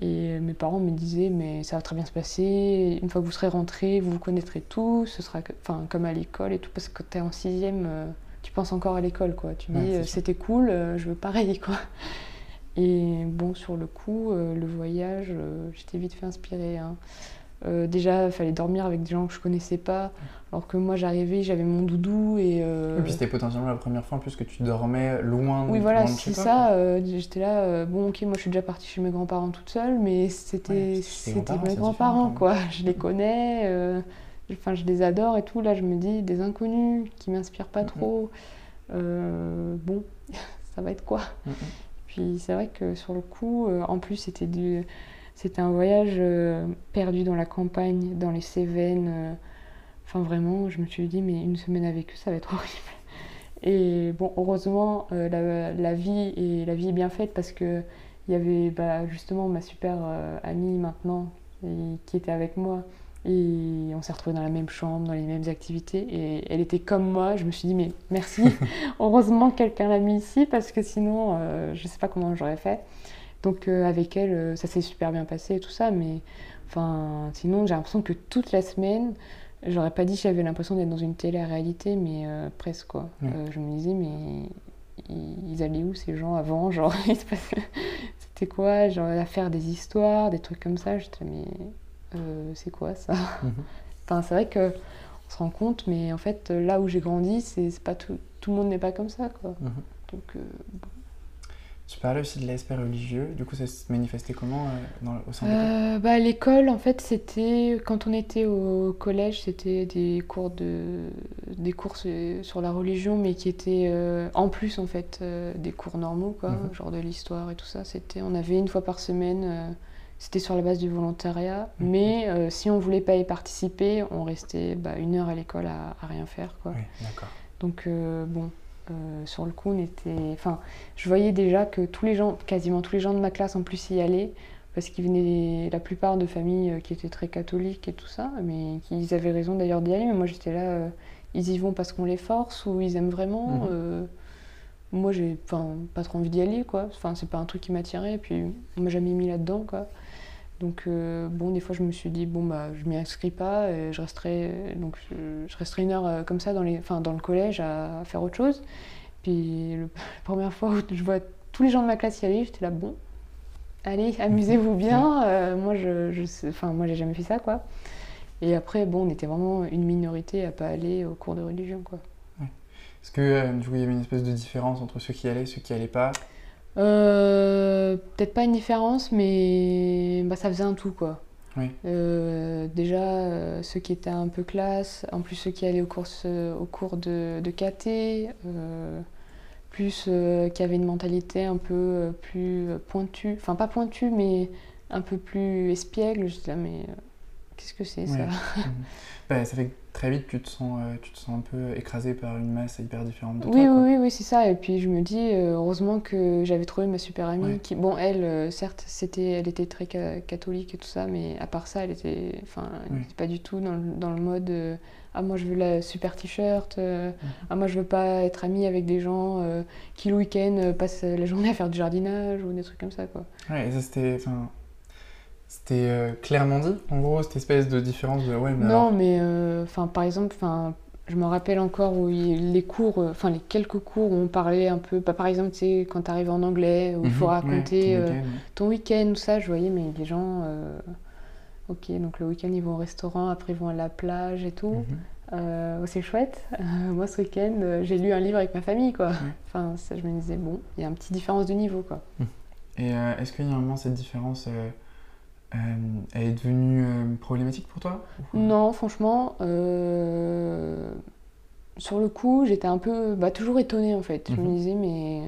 Et mes parents me disaient, mais ça va très bien se passer. Une fois que vous serez rentrés, vous vous connaîtrez tous. Ce sera enfin, comme à l'école et tout, parce que tu es en sixième, euh, tu penses encore à l'école, quoi. Tu Ouais, dis, euh, c'était cool, euh, je veux pareil, quoi. Et bon, sur le coup, le voyage, j'étais vite fait inspirée. hein. Euh, déjà, il fallait dormir avec des gens que je connaissais pas. Alors que moi, j'arrivais, j'avais mon doudou et. euh, Et puis c'était potentiellement la première fois en plus que tu dormais loin, oui, voilà, c'est ça. euh, J'étais là, bon, ok, moi je suis déjà partie chez mes grands-parents toute seule, mais c'était mes grands-parents, différent, quoi. Je les connais, enfin, je les adore et tout. Là, je me dis, des inconnus qui m'inspirent pas trop, bon, ça va être quoi? Puis c'est vrai que sur le coup, en plus, c'était du. C'était un voyage euh, perdu dans la campagne, dans les Cévennes. euh, Enfin, vraiment, je me suis dit, mais une semaine avec eux, ça va être horrible. Et bon, heureusement, euh, la, la vie est, la vie est bien faite parce que il y avait bah, justement ma super euh, amie maintenant et- qui était avec moi. Et on s'est retrouvés dans la même chambre, dans les mêmes activités. Et elle était comme moi. Je me suis dit, mais merci. Heureusement que quelqu'un l'a mis ici parce que sinon, euh, je sais pas comment j'aurais fait. Donc euh, avec elle, euh, ça s'est super bien passé et tout ça. Mais enfin, sinon, j'ai l'impression que toute la semaine, j'aurais pas dit que j'avais l'impression d'être dans une télé-réalité, mais euh, presque quoi. Ouais. Je me disais, mais ils, ils allaient où ces gens avant? Genre, c'était quoi? Genre, à faire des histoires, des trucs comme ça? J'étais, mais c'est quoi ça? Mhm. Enfin, c'est vrai que on se rend compte, mais en fait, là où j'ai grandi, c'est pas tout, tout le monde n'est pas comme ça, quoi. Mhm. Donc, euh, Tu parlais aussi de l'aspect religieux, du coup ça se manifestait comment euh, dans au sein de l'école Euh, bah, l'école, en fait, c'était quand on était au collège, c'était des cours de des cours sur la religion, mais qui étaient euh, en plus en fait des cours normaux, quoi, Mhm. genre de l'histoire et tout ça. C'était, on avait une fois par semaine. c'était sur la base du volontariat, Mhm. mais si on voulait pas y participer, on restait bah, une heure à l'école à, à rien faire, quoi. Oui, d'accord. Donc bon, euh, sur le coup, on était. Enfin, je voyais déjà que tous les gens, quasiment tous les gens de ma classe en plus y allaient, parce qu'ils venaient la plupart de familles euh, qui étaient très catholiques et tout ça, mais qu'ils avaient raison d'ailleurs d'y aller. Mais moi j'étais là, euh, ils y vont parce qu'on les force ou ils aiment vraiment. Mhm. euh, moi j'ai pas trop envie d'y aller, quoi. Enfin, c'est pas un truc qui m'attirait, et puis on m'a jamais mis là-dedans, quoi. Donc euh, bon, des fois je me suis dit bon bah je m'y inscris pas, et je resterai donc je, resterai une heure euh, comme ça dans les, enfin dans le collège à, à faire autre chose. Puis le- la première fois où je vois tous les gens de ma classe y aller, j'étais là bon, allez amusez-vous bien. Euh, moi je, je enfin moi j'ai jamais fait ça quoi. Et après bon on était vraiment une minorité à pas aller au cours de religion quoi. Est-ce que euh, du coup il y avait une espèce de différence entre ceux qui allaient et ceux qui allaient pas? Euh, Peut-être pas une différence, mais bah, ça faisait un tout, quoi. Oui. Euh, déjà, euh, ceux qui étaient un peu classe, en plus ceux qui allaient au cours, au cours de, de KT, plus qui avaient une mentalité un peu plus pointue, enfin pas pointue, mais un peu plus espiègle. Je disais, mais euh, qu'est-ce que c'est ça? Ouais. Ça fait que très vite tu te sens, euh, tu te sens un peu écrasé par une masse hyper différente de Oui, toi. oui, oui, oui, c'est ça. Et puis je me dis, euh, heureusement que j'avais trouvé ma super amie Ouais. qui, bon, elle, euh, certes, c'était, elle était très ca- catholique et tout ça, mais à part ça, elle était, enfin, Oui. pas du tout dans le, dans le mode, euh, ah moi je veux la super t-shirt, euh, ah moi je veux pas être amie avec des gens qui le week-end passent la journée à faire du jardinage ou des trucs comme ça, quoi. Ouais, et ça c'était. enfin, C'était euh, clairement dit, en gros, cette espèce de différence de. Ouais, mais Non, alors- mais euh, par exemple, enfin, je me rappelle encore où il- les cours, euh, enfin les quelques cours où on parlait un peu, bah, par exemple, tu sais, quand tu arrives en anglais, où il faut Mhm, ouais, raconter ton week-end. tout ça, je voyais, mais les gens, ok, donc le week-end ils vont au restaurant, après ils vont à la plage et tout. Mhm. C'est chouette. Moi, ce week-end, j'ai lu un livre avec ma famille, quoi. Enfin, ça, je me disais, bon, il y a une petite différence de niveau, quoi. Et est-ce qu'il y a un moment cette différence, euh, elle est devenue euh, problématique pour toi Non, franchement, euh, sur le coup, j'étais un peu, bah, toujours étonnée en fait. Je me Mhm. disais, mais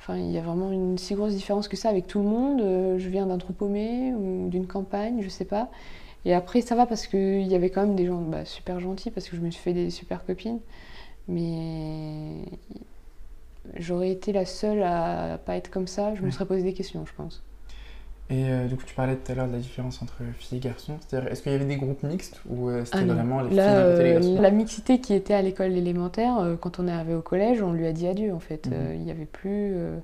enfin, il y a vraiment une si grosse différence que ça avec tout le monde. Je viens d'un trou paumé ou d'une campagne, je sais pas. Et après, ça va parce qu'il y avait quand même des gens bah, super gentils parce que je me suis fait des super copines. Mais j'aurais été la seule à pas être comme ça. Je me serais posé des questions, je pense. Et euh, du coup, tu parlais tout à l'heure de la différence entre filles et garçons. C'est-à-dire, est-ce qu'il y avait des groupes mixtes ou euh, c'était Ah vraiment les filles Là, et les euh, garçons? la mixité qui était à l'école élémentaire, euh, quand on est arrivé au collège, on lui a dit adieu en fait. Mhm. Euh, Il n'y avait plus, euh,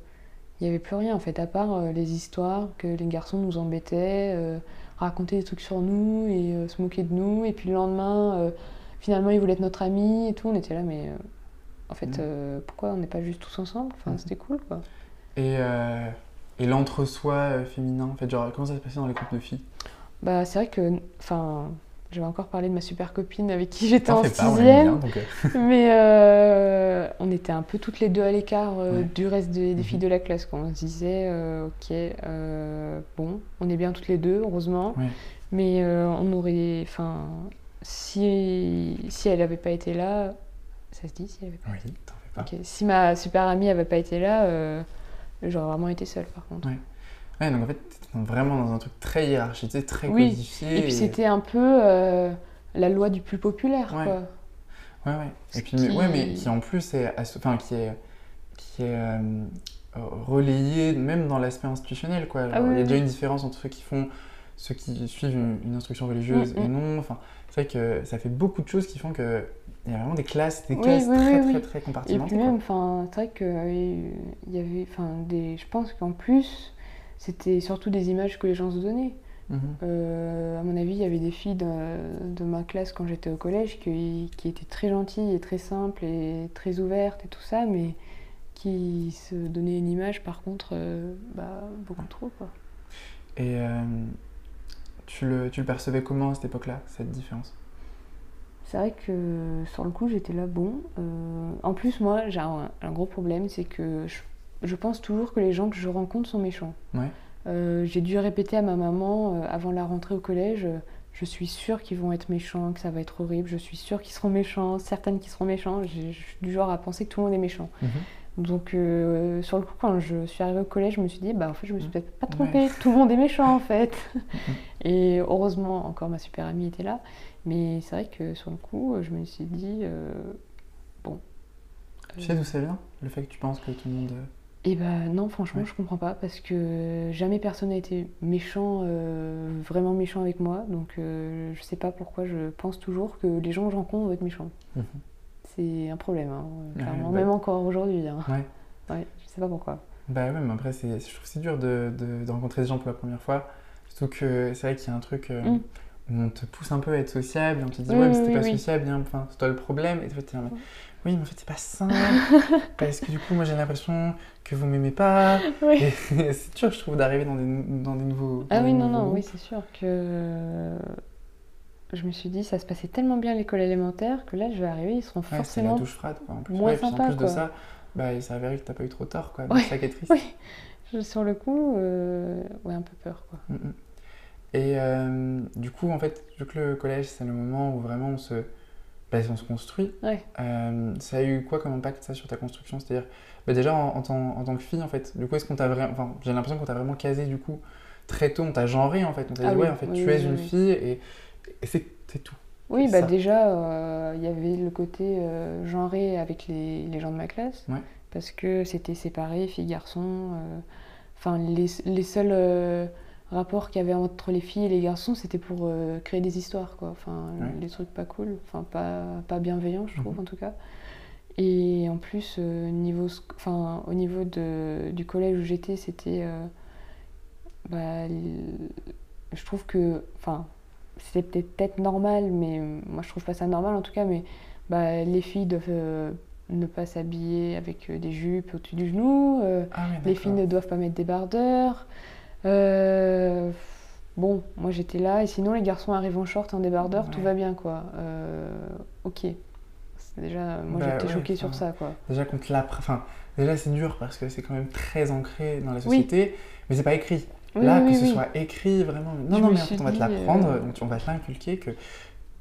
il y avait plus rien en fait, à part euh, les histoires que les garçons nous embêtaient, euh, raconter des trucs sur nous et euh, se moquer de nous. Et puis le lendemain, euh, finalement, ils voulaient être notre ami et tout. On était là, mais euh, en fait, Mhm. euh, pourquoi on n'est pas juste tous ensemble? Enfin, Mhm. c'était cool quoi. Et, euh, et l'entre-soi euh, féminin, en fait, genre, comment ça se passait dans les groupes de filles? Bah, c'est vrai que, enfin, j'avais encore parlé de ma super copine avec qui j'étais en sixième. donc, euh, Mais euh, on était un peu toutes les deux à l'écart euh, Ouais. du reste des, des Mhm. filles de la classe. Quoi. On se disait, euh, ok, bon, on est bien toutes les deux, heureusement. Ouais. Mais on aurait. Enfin, si, si elle n'avait pas été là. Ça se dit si elle avait pas Oui, t'en fais pas. Si ma super amie n'avait pas été là, j'aurais vraiment été seule par contre. Ouais. Ouais, donc en fait, t'étais vraiment dans un truc très hiérarchisé, très Oui. codifié. Et puis c'était un peu euh, la loi du plus populaire. Ouais. Quoi. Ouais, ouais. Et puis, mais- qui- ouais, mais qui en plus est, enfin, qui est, qui est euh, relayé même dans l'aspect institutionnel, quoi. Ah oui, il y a déjà oui. une différence entre ceux qui font, ceux qui suivent une, une instruction religieuse Mm, et mm. non. Enfin, c'est vrai que ça fait beaucoup de choses qui font que il y a vraiment des classes, des Oui, classes oui, très, oui, très, très Et compartimentées. puis quoi. même, enfin, c'est vrai qu'il y avait, enfin, des, je pense qu'en plus, c'était surtout des images que les gens se donnaient. Mhm. Euh, à mon avis, il y avait des filles de, de ma classe quand j'étais au collège qui, qui étaient très gentilles et très simples et très ouvertes et tout ça, mais qui se donnaient une image, par contre, euh, bah, beaucoup trop, quoi. Et euh, tu, le, tu le percevais comment à cette époque-là, cette différence? C'est vrai que sur le coup, j'étais là, bon. euh, en plus, moi, j'ai un, un gros problème, c'est que je, je pense toujours que les gens que je rencontre sont méchants. Ouais. Euh, j'ai dû répéter à ma maman euh, avant la rentrée au collège je suis sûre qu'ils vont être méchants, que ça va être horrible, je suis sûre qu'ils seront méchants, certaines qui seront méchants. Je suis du genre à penser que tout le monde est méchant. Donc, euh, sur le coup, quand je suis arrivée au collège, je me suis dit, bah en fait, je me suis peut-être pas trompée, tout le monde est méchant en fait. Et heureusement, encore ma super amie était là. Mais c'est vrai que sur le coup, je me suis dit, euh, bon. Tu sais d'où ça vient Le fait que tu penses que tout le monde. euh, Et ben non, franchement, Ouais. je comprends pas parce que jamais personne n'a été méchant, euh, vraiment méchant avec moi. Donc euh, je sais pas pourquoi je pense toujours que les gens que je rencontre vont être méchants. Mhm. C'est un problème, hein, Ouais, clairement, bah- même encore aujourd'hui. hein. Ouais. Ouais, je sais pas pourquoi. Bah ouais, mais après, c'est, je trouve c'est dur de, de- de rencontrer des gens pour la première fois. Surtout que c'est vrai qu'il y a un truc euh, Mm. On te pousse un peu à être sociable et on te dit ouais, mais oui, pas oui. sociable, enfin, c'est toi le problème. Et toi, là, mais, oui, mais en fait, c'est pas ça. parce que du coup, moi, j'ai l'impression que vous m'aimez pas. Oui. C'est dur, je trouve, d'arriver dans des, dans des nouveaux. Ah oui, non, non, groupes. oui, c'est sûr que je me suis dit, ça se passait tellement bien à l'école élémentaire que là, je vais arriver, ils seront Ouais, c'est la forcément. douche froide, quoi. En plus, moins Ouais, sympa, en plus de ça, bah, il s'est avéré que t'as pas eu trop tort, quoi. Donc, Ouais. ça qui est triste. Oui, sur le coup, euh, ouais, un peu peur, quoi. Mm, mm. Et euh, du coup, en fait, vu que le collège, c'est le moment où vraiment on se, bah, on se construit, Ouais. euh, ça a eu quoi comme impact ça sur ta construction? C'est-à-dire, bah, déjà en, en tant, en tant que fille, en fait, du coup, est-ce qu'on t'a vraiment, enfin, j'ai l'impression qu'on t'a vraiment casé du coup très tôt, on t'a genré en fait, on t'a Ah dit oui, ouais, en fait, oui, tu oui, es une fille et, et c'est tout. Oui, bah ça. déjà, euh, il y avait le côté genré avec les, les gens de ma classe. Ouais. Parce que c'était séparé, filles-garçons. Enfin, les, les seuls rapports qu'il y avait entre les filles et les garçons, c'était pour euh, créer des histoires, quoi. Enfin, Ouais. des trucs pas cool, enfin, pas, pas bienveillants, je trouve, Mhm. en tout cas. Et en plus, euh, niveau, enfin, au niveau de, du collège où j'étais, c'était. euh, bah, je trouve que. Enfin, c'était peut-être normal, mais moi je trouve pas ça normal en tout cas, mais bah, les filles doivent ne pas s'habiller avec des jupes au-dessus du genou, Ah les filles ne doivent pas mettre des bardeurs. Euh, bon, moi j'étais là, et sinon les garçons arrivent en short, en débardeur, tout va bien quoi. Euh, ok. Déjà, moi Bah j'étais ouais, choquée sur ça quoi. Déjà contre la, enfin, déjà c'est dur parce que c'est quand même très ancré dans la société, mais c'est pas écrit. Oui, Là, oui, que ce soit écrit vraiment, non, Je non, mais en suis fait, on va te l'apprendre, euh, on va te l'inculquer que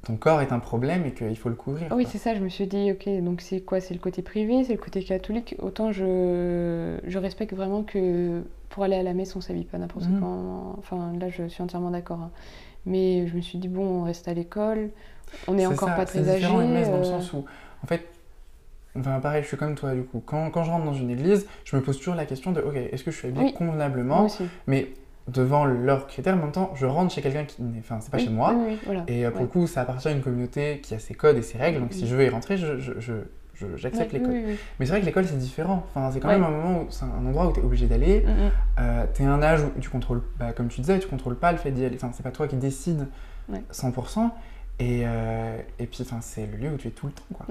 ton corps est un problème et qu'il faut le couvrir. Oui, c'est ça, je me suis dit, ok, donc c'est quoi? C'est le côté privé, c'est le côté catholique? Autant je, je respecte vraiment que pour aller à la messe, on s'habille pas n'importe Mhm. quand. Enfin, là, je suis entièrement d'accord. hein. Mais je me suis dit, bon, on reste à l'école, on est, C'est encore ça, pas c'est très âgé. une messe dans le euh, sens où, en fait, enfin pareil, je suis comme toi du coup. Quand, quand je rentre dans une église, je me pose toujours la question de, ok, est-ce que je suis habillée Oui. convenablement. Mais devant leurs critères, en même temps, je rentre chez quelqu'un qui n'est, enfin, c'est pas Oui, chez moi. oui, oui, voilà. Et euh, pour Ouais. le coup, ça appartient à une communauté qui a ses codes et ses règles. Donc si Mhm. je veux y rentrer, je- je- j'accepte oui, oui, oui. Mais c'est vrai que l'école, c'est différent. Enfin, c'est quand même un moment où c'est un endroit où tu es obligé d'aller. Mm, mm. Euh, t'es un âge où tu contrôles, bah, comme tu disais, tu contrôles pas le fait d'y aller. Enfin, c'est pas toi qui décides Ouais. 100%. Et, euh, et puis, enfin, c'est le lieu où tu es tout le temps, quoi.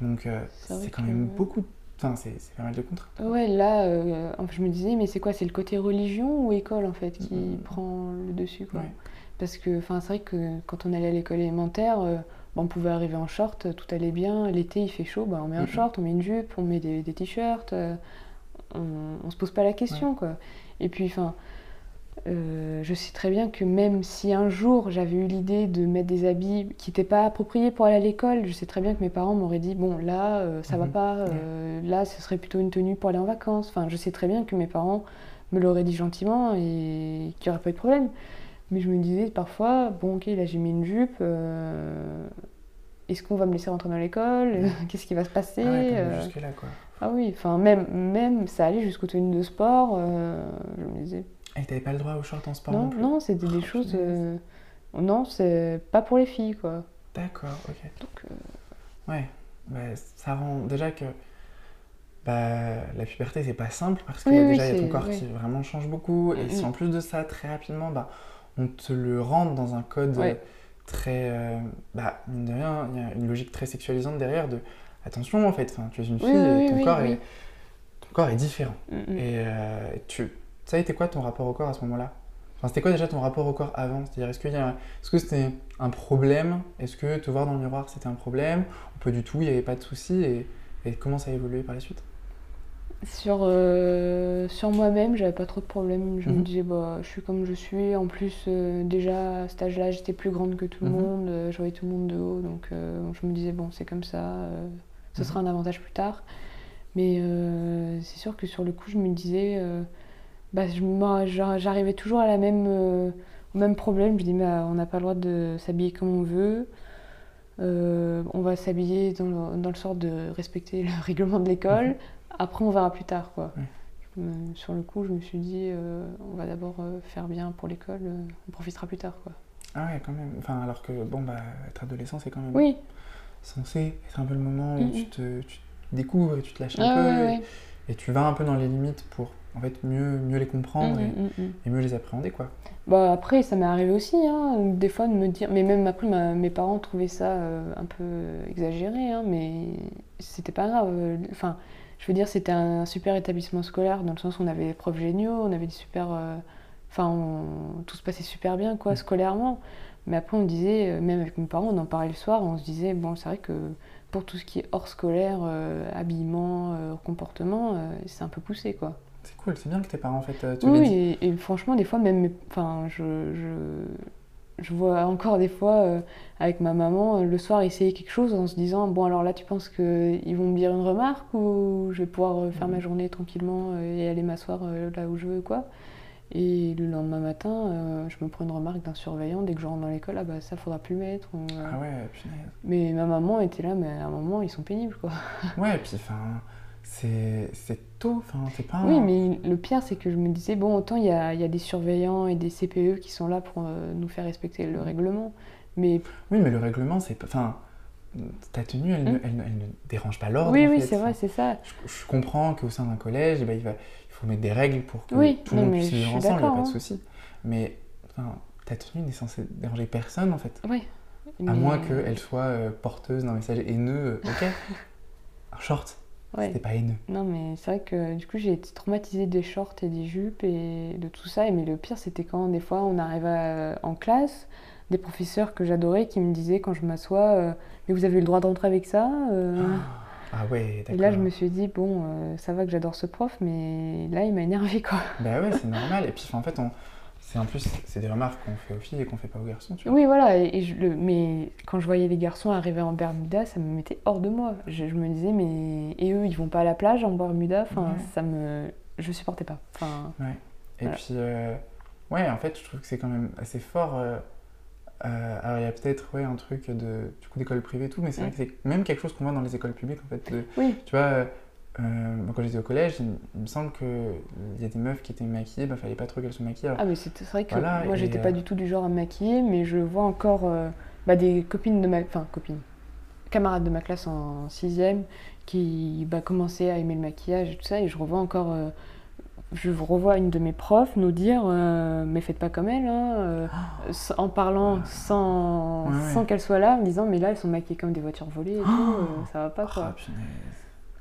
Donc, euh, C'est quand que- même beaucoup. Enfin, c'est c'est pas mal de contraintes. Ouais, là, euh, je me disais, mais c'est quoi C'est le côté religion ou école, en fait, qui Mhm. prend le dessus, quoi? Ouais. Parce que, enfin, c'est vrai que quand on allait à l'école élémentaire, euh, on pouvait arriver en short, tout allait bien. L'été, il fait chaud, bah, on met un short, on met une jupe, on met des, des t-shirts. euh, on, se pose pas la question, quoi. Et puis, enfin, euh, je sais très bien que même si un jour j'avais eu l'idée de mettre des habits qui n'étaient pas appropriés pour aller à l'école, je sais très bien que mes parents m'auraient dit bon là euh, ça va Mhm. pas, euh, là ce serait plutôt une tenue pour aller en vacances. Enfin, je sais très bien que mes parents me l'auraient dit gentiment et qu'il n'y aurait pas eu de problème. Mais je me disais parfois bon ok là j'ai mis une jupe euh, est-ce qu'on va me laisser rentrer dans l'école? Qu'est-ce qui va se passer? Ah ouais, Euh, jusque-là, quoi. Ah oui, enfin même, même ça allait jusqu'aux tenues de sport. euh, je me disais, Et t'avais pas le droit aux shorts en sport non, non, plus? non, c'était des Oh, choses. non, c'est pas pour les filles, quoi. D'accord, ok. Donc, Ouais, bah, ça rend déjà que bah, la puberté c'est pas simple parce que Oui, oui, déjà il y a ton corps oui. qui vraiment change beaucoup et Mm, si mm. en plus de ça très rapidement bah, on te le rentre dans un code Ouais. euh, très euh, bah mine de rien il y a une logique très sexualisante derrière de attention en fait tu es une fille oui, et ton oui, corps oui. est ton corps est différent. Mm, mm. et euh, tu ça a été quoi ton rapport au corps à ce moment-là? Enfin, c'était quoi déjà ton rapport au corps avant? C'est-à-dire, est-ce, qu'il y a... est-ce que c'était un problème? Est-ce que te voir dans le miroir, c'était un problème? Ou pas du tout, il n'y avait pas de souci et... et comment ça a évolué par la suite? Sur, euh, sur moi-même, j'avais pas trop de problèmes. Je me Mhm. disais, bah, je suis comme je suis. En plus, euh, déjà à cet âge-là, j'étais plus grande que tout le Mhm. monde. euh, je voyais tout le monde de haut. Donc, je me disais, bon, c'est comme ça. ce Mhm. sera un avantage plus tard. Mais c'est sûr que sur le coup, je me disais, bah, j'arrivais toujours à la même, au même problème. Je dis, mais euh, on n'a pas le droit de s'habiller comme on veut. On va s'habiller dans dans le sort de respecter le règlement de l'école. Après, on verra plus tard, quoi. Ouais. Me- sur le coup, je me suis dit, euh, on va d'abord euh, faire bien pour l'école, euh, on profitera plus tard, quoi. Ah ouais, quand même. Enfin, alors que, bon, bah, être adolescent, c'est quand même Oui. censé être un peu le moment où tu, te, tu te découvres et tu te lâches un Ah, peu. ouais, et, ouais. et tu vas un peu dans les limites pour, en fait, mieux, mieux les comprendre Mm, et, mm, et mieux les appréhender, quoi. Bah, après, ça m'est arrivé aussi, hein, des fois, de me dire. Mais même après, ma- mes parents trouvaient ça euh, un peu exagéré, hein, mais c'était pas grave. euh, Enfin, je veux dire, c'était un super établissement scolaire, dans le sens où on avait des profs géniaux, on avait des super. euh, Enfin, on- tout se passait super bien, quoi, Mm. scolairement. Mais après, on disait, euh, même avec mes parents, on en parlait le soir, on se disait, bon, c'est vrai que pour tout ce qui est hors scolaire, euh, habillement, euh, comportement, euh, c'est un peu poussé, quoi. C'est cool, c'est bien que tes parents, en fait, te Oui, et, et franchement, des fois, même, enfin, je, je, je vois encore des fois euh, avec ma maman euh, le soir essayer quelque chose en se disant bon alors là tu penses qu'ils vont me dire une remarque ou je vais pouvoir euh, faire ma journée tranquillement euh, et aller m'asseoir euh, là où je veux quoi. Et le lendemain matin, euh, je me prends une remarque d'un surveillant dès que je rentre dans l'école, ah bah ça faudra plus mettre. ou, euh. Ah ouais, punaise. Mais ma maman était là, mais à un moment ils sont pénibles quoi. Ouais, et puis, enfin, c'est tôt, enfin, c'est pas... Oui, mais le pire, c'est que je me disais, bon, autant il y a, il y a des surveillants et des CPE qui sont là pour euh, nous faire respecter le règlement, mais Oui, mais le règlement, c'est pas... Enfin, ta tenue, elle, ne, Hmm. elle elle ne dérange pas l'ordre, oui, oui, c'est vrai, c'est ça. Je, je comprends qu'au sein d'un collège, eh ben, il, va, il faut mettre des règles pour que Oui, tout le monde mais puisse vivre ensemble, il n'y a pas de hein. souci. Mais enfin, ta tenue n'est censée déranger personne, en fait. Oui. À moins qu'elle soit euh, porteuse d'un message haineux, euh, ok. Un short, Ouais. c'était pas haineux. Non, mais c'est vrai que du coup, j'ai été traumatisée des shorts et des jupes et de tout ça. Et, mais le pire, c'était quand des fois on arrivait à- en classe, des professeurs que j'adorais qui me disaient quand je m'assois, euh, mais vous avez le droit de rentrer avec ça euh? Ah ouais, Et d'accord. là, je me suis dit, bon, euh, ça va que j'adore ce prof, mais là, il m'a énervé quoi. Bah ouais, c'est normal. Et puis en fait, on... c'est en plus, c'est des remarques qu'on fait aux filles et qu'on fait pas aux garçons, tu vois. Oui, voilà, et, et je le, mais quand je voyais les garçons arriver en Bermuda, ça me mettait hors de moi. Je, je me disais, mais. Et eux, ils vont pas à la plage en Bermuda? Enfin, Ouais. ça me. Je supportais pas. Enfin, Et Voilà. puis, euh, ouais, en fait, je trouve que c'est quand même assez fort. euh, euh, alors, il y a peut-être ouais, un truc de, du coup d'école privée et tout, mais c'est vrai que c'est même quelque chose qu'on voit dans les écoles publiques, en fait. de- oui, tu vois, euh, moi, quand j'étais au collège, il, me semble qu'il y a des meufs qui étaient maquillées, bah, fallait pas trop qu'elles se maquillent. alors- ah, mais c'est vrai que Voilà, moi, j'étais euh, pas du tout du genre à me maquiller, mais je vois encore euh, bah, des copines de ma. Enfin, copines. Camarades de ma classe en 6ème qui bah, commençaient à aimer le maquillage et tout ça, et je revois encore. euh, je revois une de mes profs nous dire euh, mais faites pas comme elle hein, euh, en parlant sans, Ouais, ouais. sans qu'elle soit là en me disant mais là elles sont maquillées comme des voitures volées et tout euh, ça va pas quoi punaise.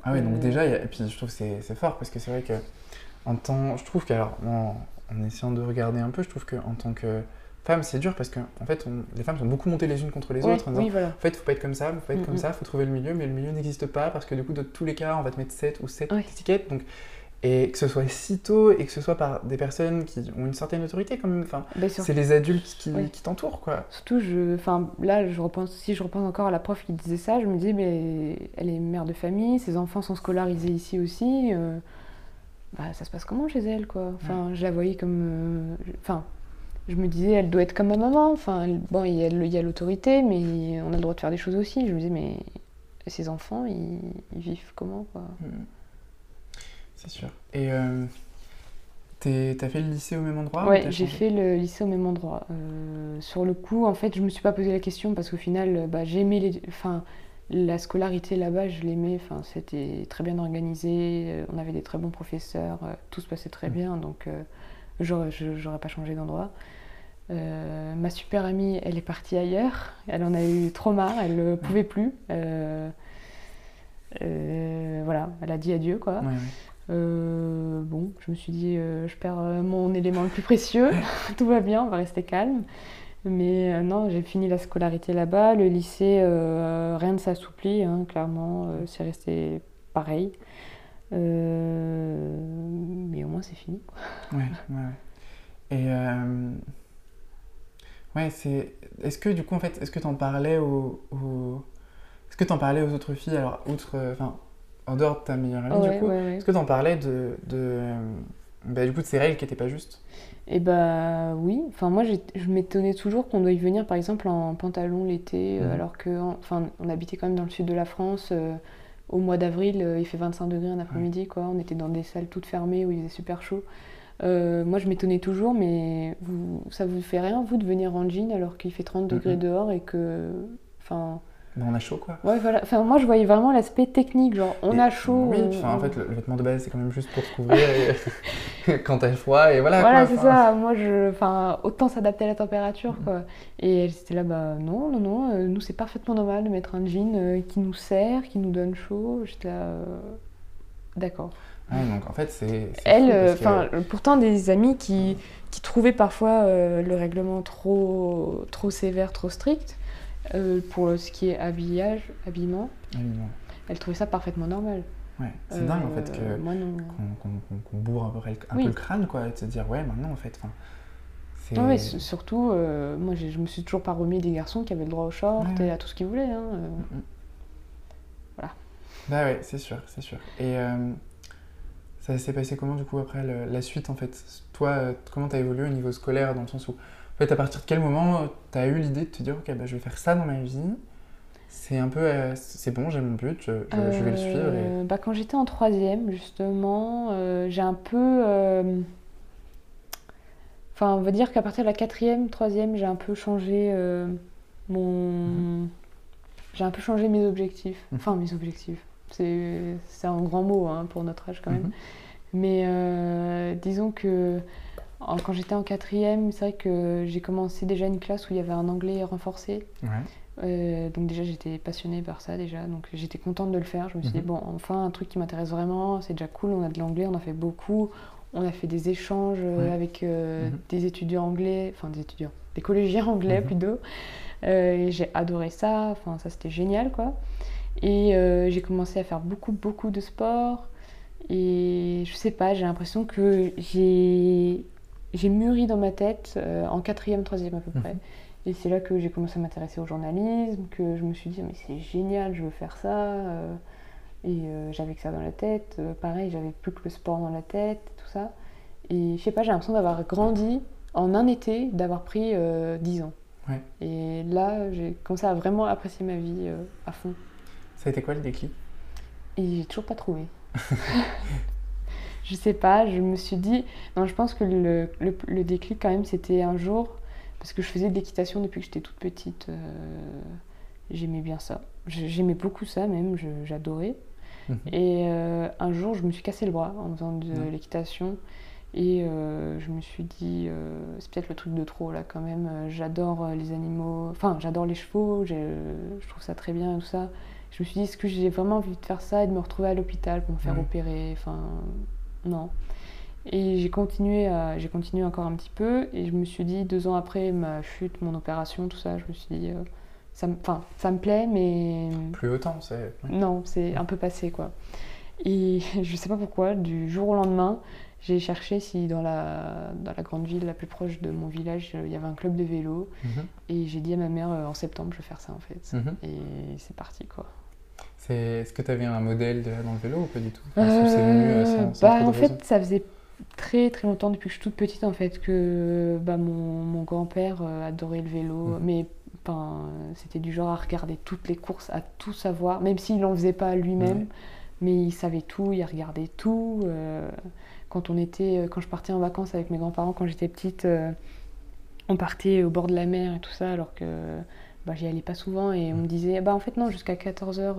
Ah ouais, donc Euh, déjà, il y a- et puis je trouve que c'est fort parce que c'est vrai que en tant, je trouve qu'alors, en, en essayant de regarder un peu, je trouve qu'en tant que femme, c'est dur parce que en fait, on- les femmes sont beaucoup montées les unes contre les autres en disant oui voilà En fait, faut pas être comme ça, faut pas être Mm, comme mm. ça, faut trouver le milieu, mais le milieu n'existe pas parce que du coup, de tous les cas, on va te mettre 7 ou 7 Ouais. étiquettes. Donc, et que ce soit si tôt et que ce soit par des personnes qui ont une certaine autorité quand même. Enfin, Bah, c'est les adultes qui, t'entourent, quoi. surtout je enfin là je repense si je repense encore à la prof qui disait ça je me dis mais elle est mère de famille ses enfants sont scolarisés ici aussi euh, bah ça se passe comment chez elle quoi? Enfin je la voyais comme euh, enfin je me disais, elle doit être comme ma maman. Enfin, elle- bon, il y a l'autorité, mais on a le droit de faire des choses aussi. Je me disais, mais ces enfants, ils, ils vivent comment quoi? Hmm. C'est sûr. Et euh, t'as fait le lycée au même endroit ou Ouais, j'ai fait le lycée au même endroit. Euh, sur le coup, en fait, je me suis pas posé la question parce qu'au final, euh, bah, j'aimais les... enfin, la scolarité là-bas, je l'aimais. Enfin, c'était très bien organisé. On avait des très bons professeurs. Tout se passait très Mhm. bien, donc euh, j'aurais pas changé d'endroit. Euh, ma super amie, elle est partie ailleurs. Elle en a eu trop marre. Elle ne pouvait plus. Euh, euh, voilà, elle a dit adieu, quoi. Ouais, ouais. Euh, bon, je me suis dit, euh, je perds euh, mon élément le plus précieux, tout va bien, on va rester calme. Mais euh, non, j'ai fini la scolarité là-bas. Le lycée, rien ne s'assouplit, hein, clairement, c'est resté pareil. Mais au moins, c'est fini. quoi. Ouais, ouais, ouais. Et ouais, c'est. Est-ce que du coup, en fait, est-ce que t'en parlais aux, aux- est-ce que t'en parlais aux autres filles Alors, outre, enfin, en dehors de ta meilleure amie, Ouais, du coup, ouais, est-ce que t'en parlais de, de, bah, du coup, de ces règles qui étaient pas justes? Et bah oui, enfin moi je m'étonnais toujours qu'on doit y venir par exemple en pantalon l'été, euh, Mhm. alors que en- enfin on habitait quand même dans le sud de la France. euh, au mois d'avril, euh, il fait 25 degrés un après-midi, quoi. On était dans des salles toutes fermées où il faisait super chaud. Euh, moi je m'étonnais toujours, mais vous, ça vous fait rien vous de venir en jean alors qu'il fait 30 degrés Mhm. dehors et que, enfin, On a chaud, quoi. ouais voilà. Enfin moi je voyais vraiment l'aspect technique, genre on Et- a chaud. Oui, on- enfin, en fait, le, le vêtement de base, c'est quand même juste pour se couvrir et- quand t'as froid, et voilà. Voilà, c'est ça. Moi, je, enfin, autant s'adapter à la température, quoi. Et elle était là, bah non, non, non. euh, nous, c'est parfaitement normal de mettre un jean euh, qui nous sert, qui nous donne chaud. J'étais là, euh, d'accord. Ouais, donc en fait, c'est. Elle, euh, que- enfin, euh, pourtant des amis qui, qui trouvaient parfois euh, le règlement trop, trop sévère, trop strict euh, pour ce qui est habillage, habillement. Elle trouvait ça parfaitement normal. Ouais, c'est dingue en Euh, fait que. Non. qu'on qu'on bourre un, peu, le- un Oui. peu le crâne, quoi, et de se dire, ouais, maintenant, en fait. Non, mais surtout, euh, moi je me suis toujours pas remis des garçons qui avaient le droit aux shorts Ouais, et à tout ce qu'ils voulaient. hein, euh. Bah ouais, c'est sûr, c'est sûr. Et euh, ça s'est passé comment, du coup, après le- la suite, en fait? Toi, euh, comment t'as évolué au niveau scolaire, dans le sens où, fait, à partir de quel moment euh, t'as eu l'idée de te dire, ok, bah, je vais faire ça dans ma vie, c'est un peu, euh, c'est bon, j'ai mon but, je, je- je vais le suivre, et... Euh, bah, quand j'étais en troisième, justement, euh, j'ai un peu. Enfin, on va dire qu'à partir de la quatrième, troisième, j'ai un peu changé mon. J'ai un peu changé mes objectifs. Mhm. Enfin, mes objectifs. C'est c'est un grand mot hein, pour notre âge quand même. Mhm. Mais disons que quand j'étais en quatrième, c'est vrai que j'ai commencé déjà une classe où il y avait un anglais renforcé. Ouais. Euh, donc déjà j'étais passionnée par ça déjà, donc j'étais contente de le faire. Je me suis dit Mhm. bon enfin un truc qui m'intéresse vraiment, c'est déjà cool, on a de l'anglais, on en fait beaucoup, on a fait des échanges euh, Ouais. avec euh, Mhm. des étudiants anglais, enfin des étudiants, des collégiens anglais Mhm. plutôt. Euh, et j'ai adoré ça, enfin ça c'était génial quoi. Et j'ai commencé à faire beaucoup beaucoup de sport et je sais pas, j'ai l'impression que j'ai j'ai mûri dans ma tête euh, en quatrième, troisième à peu Mhm. près. Et c'est là que j'ai commencé à m'intéresser au journalisme, que je me suis dit, mais c'est génial, je veux faire ça. euh, et euh, j'avais que ça dans la tête. Pareil, j'avais plus que le sport dans la tête, tout ça. Et je sais pas, j'ai l'impression d'avoir grandi en un été, d'avoir pris euh, 10 ans. Ouais. Et là, j'ai commencé à vraiment apprécier ma vie à fond. Ça a été quoi le déclic? Et j'ai toujours pas trouvé. je sais pas, je me suis dit. Non, je pense que le, le- le déclic, quand même, c'était un jour. Parce que je faisais de l'équitation depuis que j'étais toute petite. euh, J'aimais bien ça. J'aimais beaucoup ça, même. J'adorais. Mhm. Et euh, un jour, je me suis cassé le bras en faisant de Ouais. l'équitation. Et euh, je me suis dit, euh, c'est peut-être le truc de trop là quand même. Euh, J'adore les animaux, enfin j'adore les chevaux, je trouve ça très bien et tout ça. Je me suis dit, est-ce que j'ai vraiment envie de faire ça et de me retrouver à l'hôpital pour me faire Ouais. opérer? Enfin, non. Et j'ai continué, à- j'ai continué encore un petit peu et je me suis dit, deux ans après ma chute, mon opération, tout ça, je me suis dit, euh, ça, me- ça me plaît, mais Plus autant, c'est... non, c'est un peu passé quoi. Et je sais pas pourquoi, du jour au lendemain, j'ai cherché si dans la, dans la grande ville la plus proche de mon village, euh, il y avait un club de vélo. Mhm. Et j'ai dit à ma mère, euh, en septembre, je vais faire ça en fait. Mhm. Et c'est parti quoi. Est-ce que tu avais un modèle dans le vélo ou pas du tout? Enfin, ou c'est venu euh, sans, sans bah, en raison fait, ça faisait très très longtemps, depuis que je suis toute petite en fait, que bah, mon, mon grand-père euh, adorait le vélo, Mhm. mais c'était du genre à regarder toutes les courses, à tout savoir, même s'il n'en faisait pas lui-même, mais il savait tout, il regardait tout. euh, quand on était, quand je partais en vacances avec mes grands-parents quand j'étais petite, euh, on partait au bord de la mer et tout ça, alors que bah, j'y allais pas souvent et on me disait, bah en fait non, jusqu'à 14h,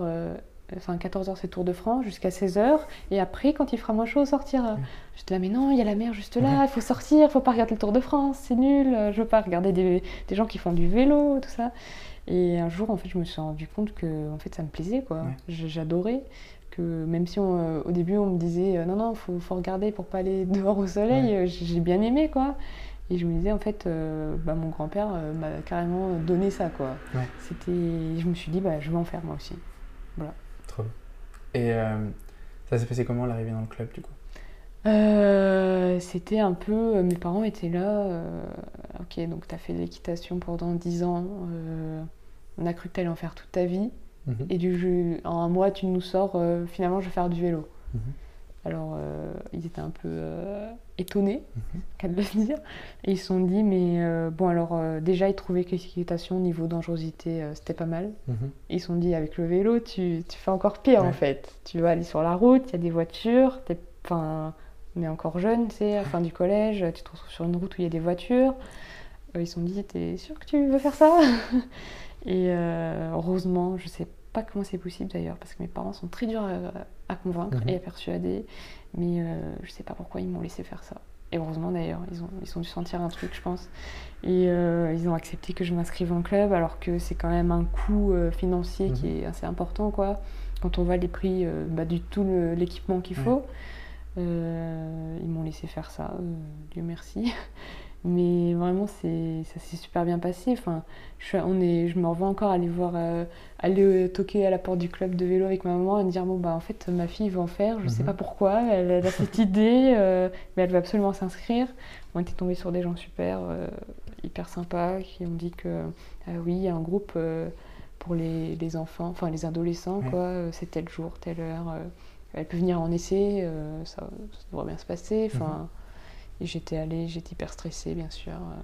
enfin 14h c'est Tour de France, jusqu'à 16h, et après quand il fera moins chaud, on sortira. J'étais là, mais non, il y a la mer juste là, il faut sortir, il faut pas regarder le Tour de France, c'est nul, euh, je veux pas regarder des, des gens qui font du vélo, tout ça. Et un jour, en fait, je me suis rendu compte que en fait, ça me plaisait, quoi. Ouais. J'adorais. Que même si on, euh, au début on me disait euh, non, non, faut, faut regarder pour pas aller dehors au soleil, euh, j'ai j'ai bien aimé, quoi. Et je me disais, en fait, euh, bah, mon grand-père euh, m'a carrément donné ça, quoi. Ouais. C'était... Je me suis dit, bah, je vais en faire moi aussi. Trop bien. Et euh, ça s'est passé comment l'arrivée dans le club du coup? C'était un peu. Mes parents étaient là. ok, donc tu as fait de l'équitation pendant 10 ans. on a cru que tu allais en faire toute ta vie. Mhm. Et du jeu, en un mois, tu nous sors. finalement, je vais faire du vélo. Mhm. Alors, euh, ils étaient un peu euh, étonnés, Mhm. qu'à de le dire. Et ils se sont dit, mais euh, bon, alors déjà, ils trouvaient que l'équitation, niveau dangerosité, c'était pas mal. Mhm. Ils se sont dit, avec le vélo, tu, tu fais encore pire Ouais. en fait. Tu vas aller sur la route, il y a des voitures, enfin, on est encore jeune, tu sais, à la fin du collège, tu te retrouves sur une route où il y a des voitures. Ils se sont dit, t'es sûr que tu veux faire ça? Et heureusement, je sais pas comment c'est possible d'ailleurs, parce que mes parents sont très durs à, à convaincre Mhm. et à persuader, mais euh, je sais pas pourquoi ils m'ont laissé faire ça. Et heureusement d'ailleurs, ils ont, ils ont dû sentir un truc, je pense. Et euh, ils ont accepté que je m'inscrive en club, alors que c'est quand même un coût euh, financier qui est assez important, quoi. Quand on voit les prix euh, bah, du tout l'équipement qu'il faut, ils m'ont laissé faire ça, Dieu merci. Mais vraiment, c'est, ça s'est super bien passé. Enfin, je, on est, je me revois encore aller voir, euh, aller euh, toquer à la porte du club de vélo avec ma maman et me dire bon bah en fait ma fille va en faire, je sais Mhm. pas pourquoi, elle, elle a cette idée, euh, mais elle veut absolument s'inscrire. On était tombé sur des gens super, euh, hyper sympas qui ont dit que ah oui, il y a un groupe pour les, les enfants, enfin les adolescents Ouais. quoi, c'est tel jour, telle heure. elle peut venir en essai, ça, ça devrait bien se passer. Enfin, et j'étais allée, j'étais hyper stressée, bien sûr. euh.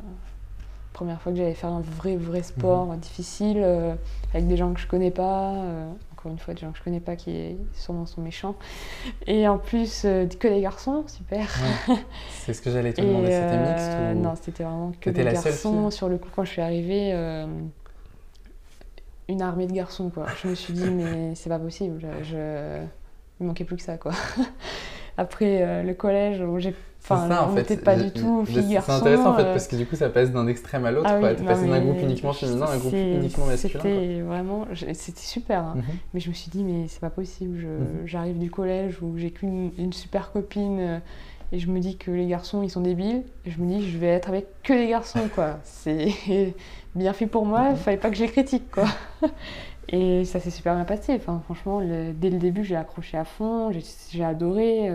première fois que j'allais faire un vrai, vrai sport difficile, euh, avec des gens que je connais pas. euh, encore une fois, des gens que je connais pas qui sûrement sont méchants. Et en plus, que des garçons, super. Ouais. C'est ce que j'allais te demander, c'était mixte ou... Non, c'était vraiment que des la garçons. Sur le coup, quand je suis arrivée, une armée de garçons, quoi. Je me suis dit, mais c'est pas possible. Je, je- Il manquait plus que ça, quoi. Après euh, le collège, où j'ai... Enfin, ça, on n'était pas du tout je- filles-garçons. C'est intéressant en fait euh, parce que du coup ça passe d'un extrême à l'autre. ah oui, d'un groupe uniquement féminin à un groupe uniquement masculin. C'était vraiment... C'était super, hein. Mhm. Mais je me suis dit, mais c'est pas possible. Je- Mhm. J'arrive du collège où j'ai qu'une une super copine euh, et je me dis que les garçons ils sont débiles. Et je me dis, je vais être avec que les garçons, quoi. C'est bien fait pour moi, il Mhm. fallait pas que je les critique, quoi. Et ça s'est super bien passé. Enfin, franchement, le- dès le début, j'ai accroché à fond, j'ai- j'ai adoré.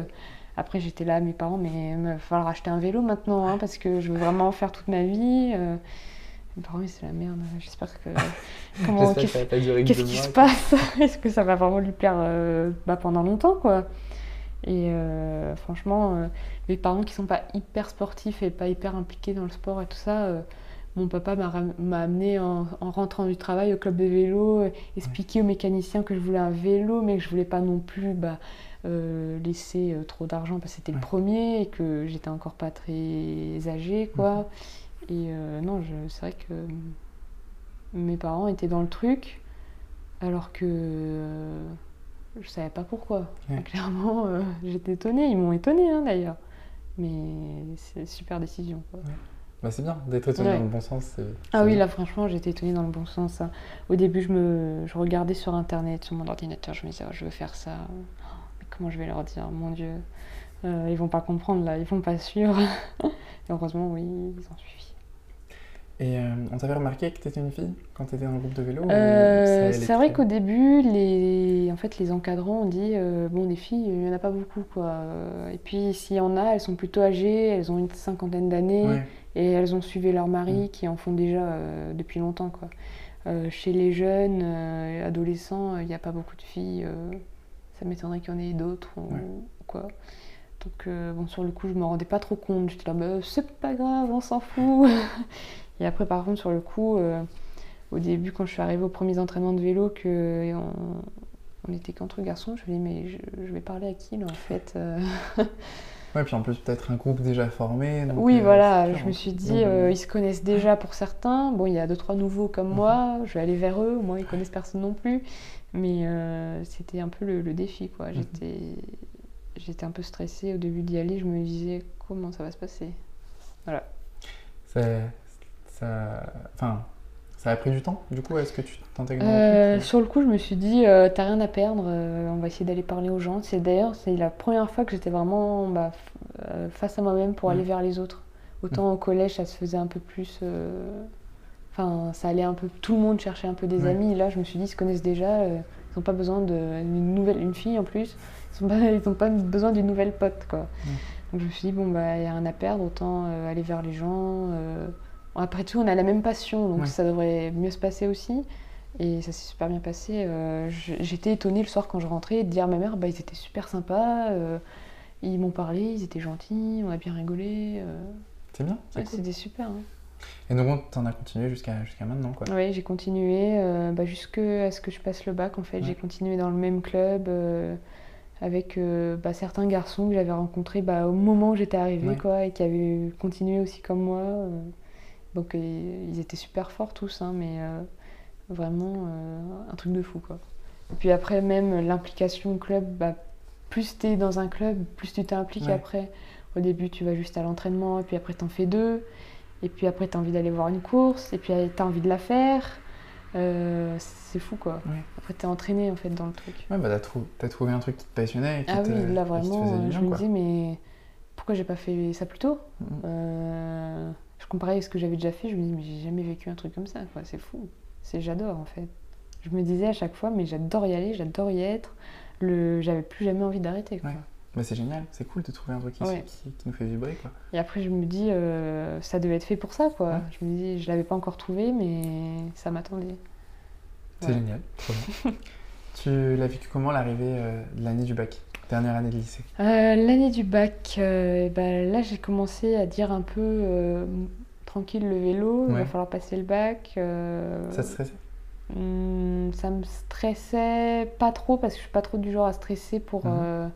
Après, j'étais là, mes parents, mais il va falloir acheter un vélo maintenant, hein, parce que je veux vraiment en faire toute ma vie. Euh, Mes parents, c'est la merde. J'espère que. Comment, qu'est-ce- ça va pas durer que qu'est-ce deux qui se passe? Est-ce que ça va vraiment lui plaire euh, bah, pendant longtemps quoi? Et euh, franchement, les parents qui sont pas hyper sportifs et pas hyper impliqués dans le sport et tout ça, mon papa m'a amené en, en rentrant du travail au club de vélo, euh, expliquer aux mécaniciens que je voulais un vélo, mais que je voulais pas non plus bah, euh, laisser euh, trop d'argent parce que c'était Ouais. le premier et que j'étais encore pas très âgée quoi. Et euh, non, c'est vrai que mes parents étaient dans le truc, alors que je savais pas pourquoi. Ouais. Clairement, euh, j'étais étonnée. Ils m'ont étonnée hein, d'ailleurs. Mais c'est super décision. Bah, c'est bien d'être étonné Ouais. dans le bon sens. Ah oui, bien. là franchement, j'étais étonnée dans le bon sens. hein. Au début, je, me, je regardais sur internet, sur mon ordinateur, je me disais, Oh, je veux faire ça. Comment je vais leur dire? Mon Dieu, Euh, ils vont pas comprendre là, ils vont pas suivre. Et heureusement, oui, ils ont suivi. Et euh, on t'avait remarqué que t'étais une fille quand t'étais dans le groupe de vélo Euh, c'est vrai qu'au début, les, en fait, les encadrants ont dit euh, bon, des filles, il n'y en a pas beaucoup. Quoi. Et puis, s'il y en a, elles sont plutôt âgées, elles ont une cinquantaine d'années Ouais. et elles ont suivi leur mari Mm. qui en font déjà depuis longtemps. Quoi. Chez les jeunes, adolescents, il n'y a pas beaucoup de filles. Ça m'étonnerait qu'il y en ait d'autres ou Ouais. quoi. Donc, euh, bon, sur le coup, je me rendais pas trop compte. J'étais là, bah, c'est pas grave, on s'en fout. Et après, par contre, sur le coup, euh, au début, quand je suis arrivée aux premiers entraînements de vélo, que on, on était qu'entre garçons, je me dis, mais je, je vais parler à qui là en fait euh? Ouais, puis en plus, peut-être un groupe déjà formé. donc, Oui, euh, voilà, je me suis dit, Donc, euh, ils se connaissent déjà pour certains. Bon, il y a deux, trois nouveaux comme Mhm. moi, je vais aller vers eux, moi, ils connaissent personne non plus. Mais euh, c'était un peu le, le défi, quoi. Mhm. J'étais, j'étais un peu stressée au début d'y aller, je me disais, comment ça va se passer? Ça, ça, enfin, ça a pris du temps, du coup, est-ce que tu t'intègres Euh, Sur le coup, je me suis dit, euh, t'as rien à perdre, on va essayer d'aller parler aux gens. C'est d'ailleurs, c'est la première fois que j'étais vraiment bah, face à moi-même pour Mhm. aller vers les autres. Autant au collège, ça se faisait un peu plus. Enfin, ça allait un peu. Tout le monde cherchait un peu des Ouais. amis. Là, je me suis dit, ils se connaissent déjà, euh, ils n'ont pas besoin d'une nouvelle. Une fille en plus, ils n'ont pas, besoin d'une nouvelle pote, quoi. Donc je me suis dit, bon, bah, il n'y a rien à perdre, autant euh, aller vers les gens. euh. Après tout, on a la même passion, donc Ouais. ça devrait mieux se passer aussi. Et ça s'est super bien passé. Euh, J'étais étonnée le soir quand je rentrais de dire à ma mère, bah, ils étaient super sympas, ils m'ont parlé, ils étaient gentils, on a bien rigolé. C'est bien, c'est Ouais, cool. C'était super. hein. Et donc, tu en as continué jusqu'à jusqu'à maintenant, quoi. Oui, j'ai continué euh, bah, jusqu'à ce que je passe le bac. En fait, Ouais. j'ai continué dans le même club euh, avec euh, bah, certains garçons que j'avais rencontrés bah, au moment où j'étais arrivée, Ouais. quoi, et qui avaient continué aussi comme moi. donc, ils étaient super forts tous, hein, mais vraiment un truc de fou, quoi. Et puis après, même l'implication au club, bah, plus tu es dans un club, plus tu t'impliques Ouais. après. Au début, tu vas juste à l'entraînement, et puis après, tu en fais deux. Et puis après, tu as envie d'aller voir une course, et puis tu as envie de la faire. Euh, c'est fou quoi. Ouais. Après, tu es entraîné en fait dans le truc. Ouais, bah, t'as trou- t'as trouvé un truc qui te passionnait et qui Ah oui, là te vraiment, bien, je me disais, mais pourquoi j'ai pas fait ça plus tôt? Euh, Je comparais à ce que j'avais déjà fait, je me dis, mais j'ai jamais vécu un truc comme ça, quoi. C'est fou. C'est J'adore en fait. Je me disais à chaque fois, mais j'adore y aller, j'adore y être. Le... J'avais plus jamais envie d'arrêter. quoi. Ouais. Bah, c'est génial, c'est cool de trouver un truc qui, Ouais. qui- qui nous fait vibrer, quoi. Et après, je me dis, euh, ça devait être fait pour ça, quoi. Ouais. Je me dis, je l'avais pas encore trouvé, mais ça m'attendait. C'est Ouais. génial, trop bien. tu l'as vécu comment l'arrivée euh, de l'année du bac Dernière année de lycée? Euh, L'année du bac, bah, là j'ai commencé à dire un peu tranquille le vélo, il va falloir passer le bac. Ça te stressait? hum, ça me stressait pas trop parce que je suis pas trop du genre à stresser pour. Mhm.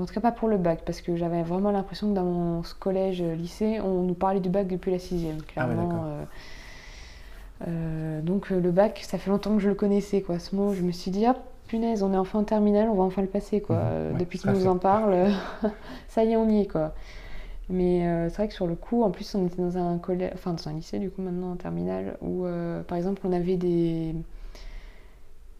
En tout cas pas pour le bac parce que j'avais vraiment l'impression que dans mon collège, euh, lycée, on nous parlait du bac depuis la sixième, Ah ouais, clairement. euh, euh, donc le bac, ça fait longtemps que je le connaissais, quoi. Ce mot, je me suis dit, hop, punaise, on est enfin en terminale, on va enfin le passer, quoi. Mhm, ouais, Depuis ça qu'il nous fait. en parle, ça y est, on y est, quoi. Mais euh, c'est vrai que sur le coup, en plus, on était dans un collège, enfin dans un lycée, du coup, maintenant en terminale, où, euh, par exemple, on avait des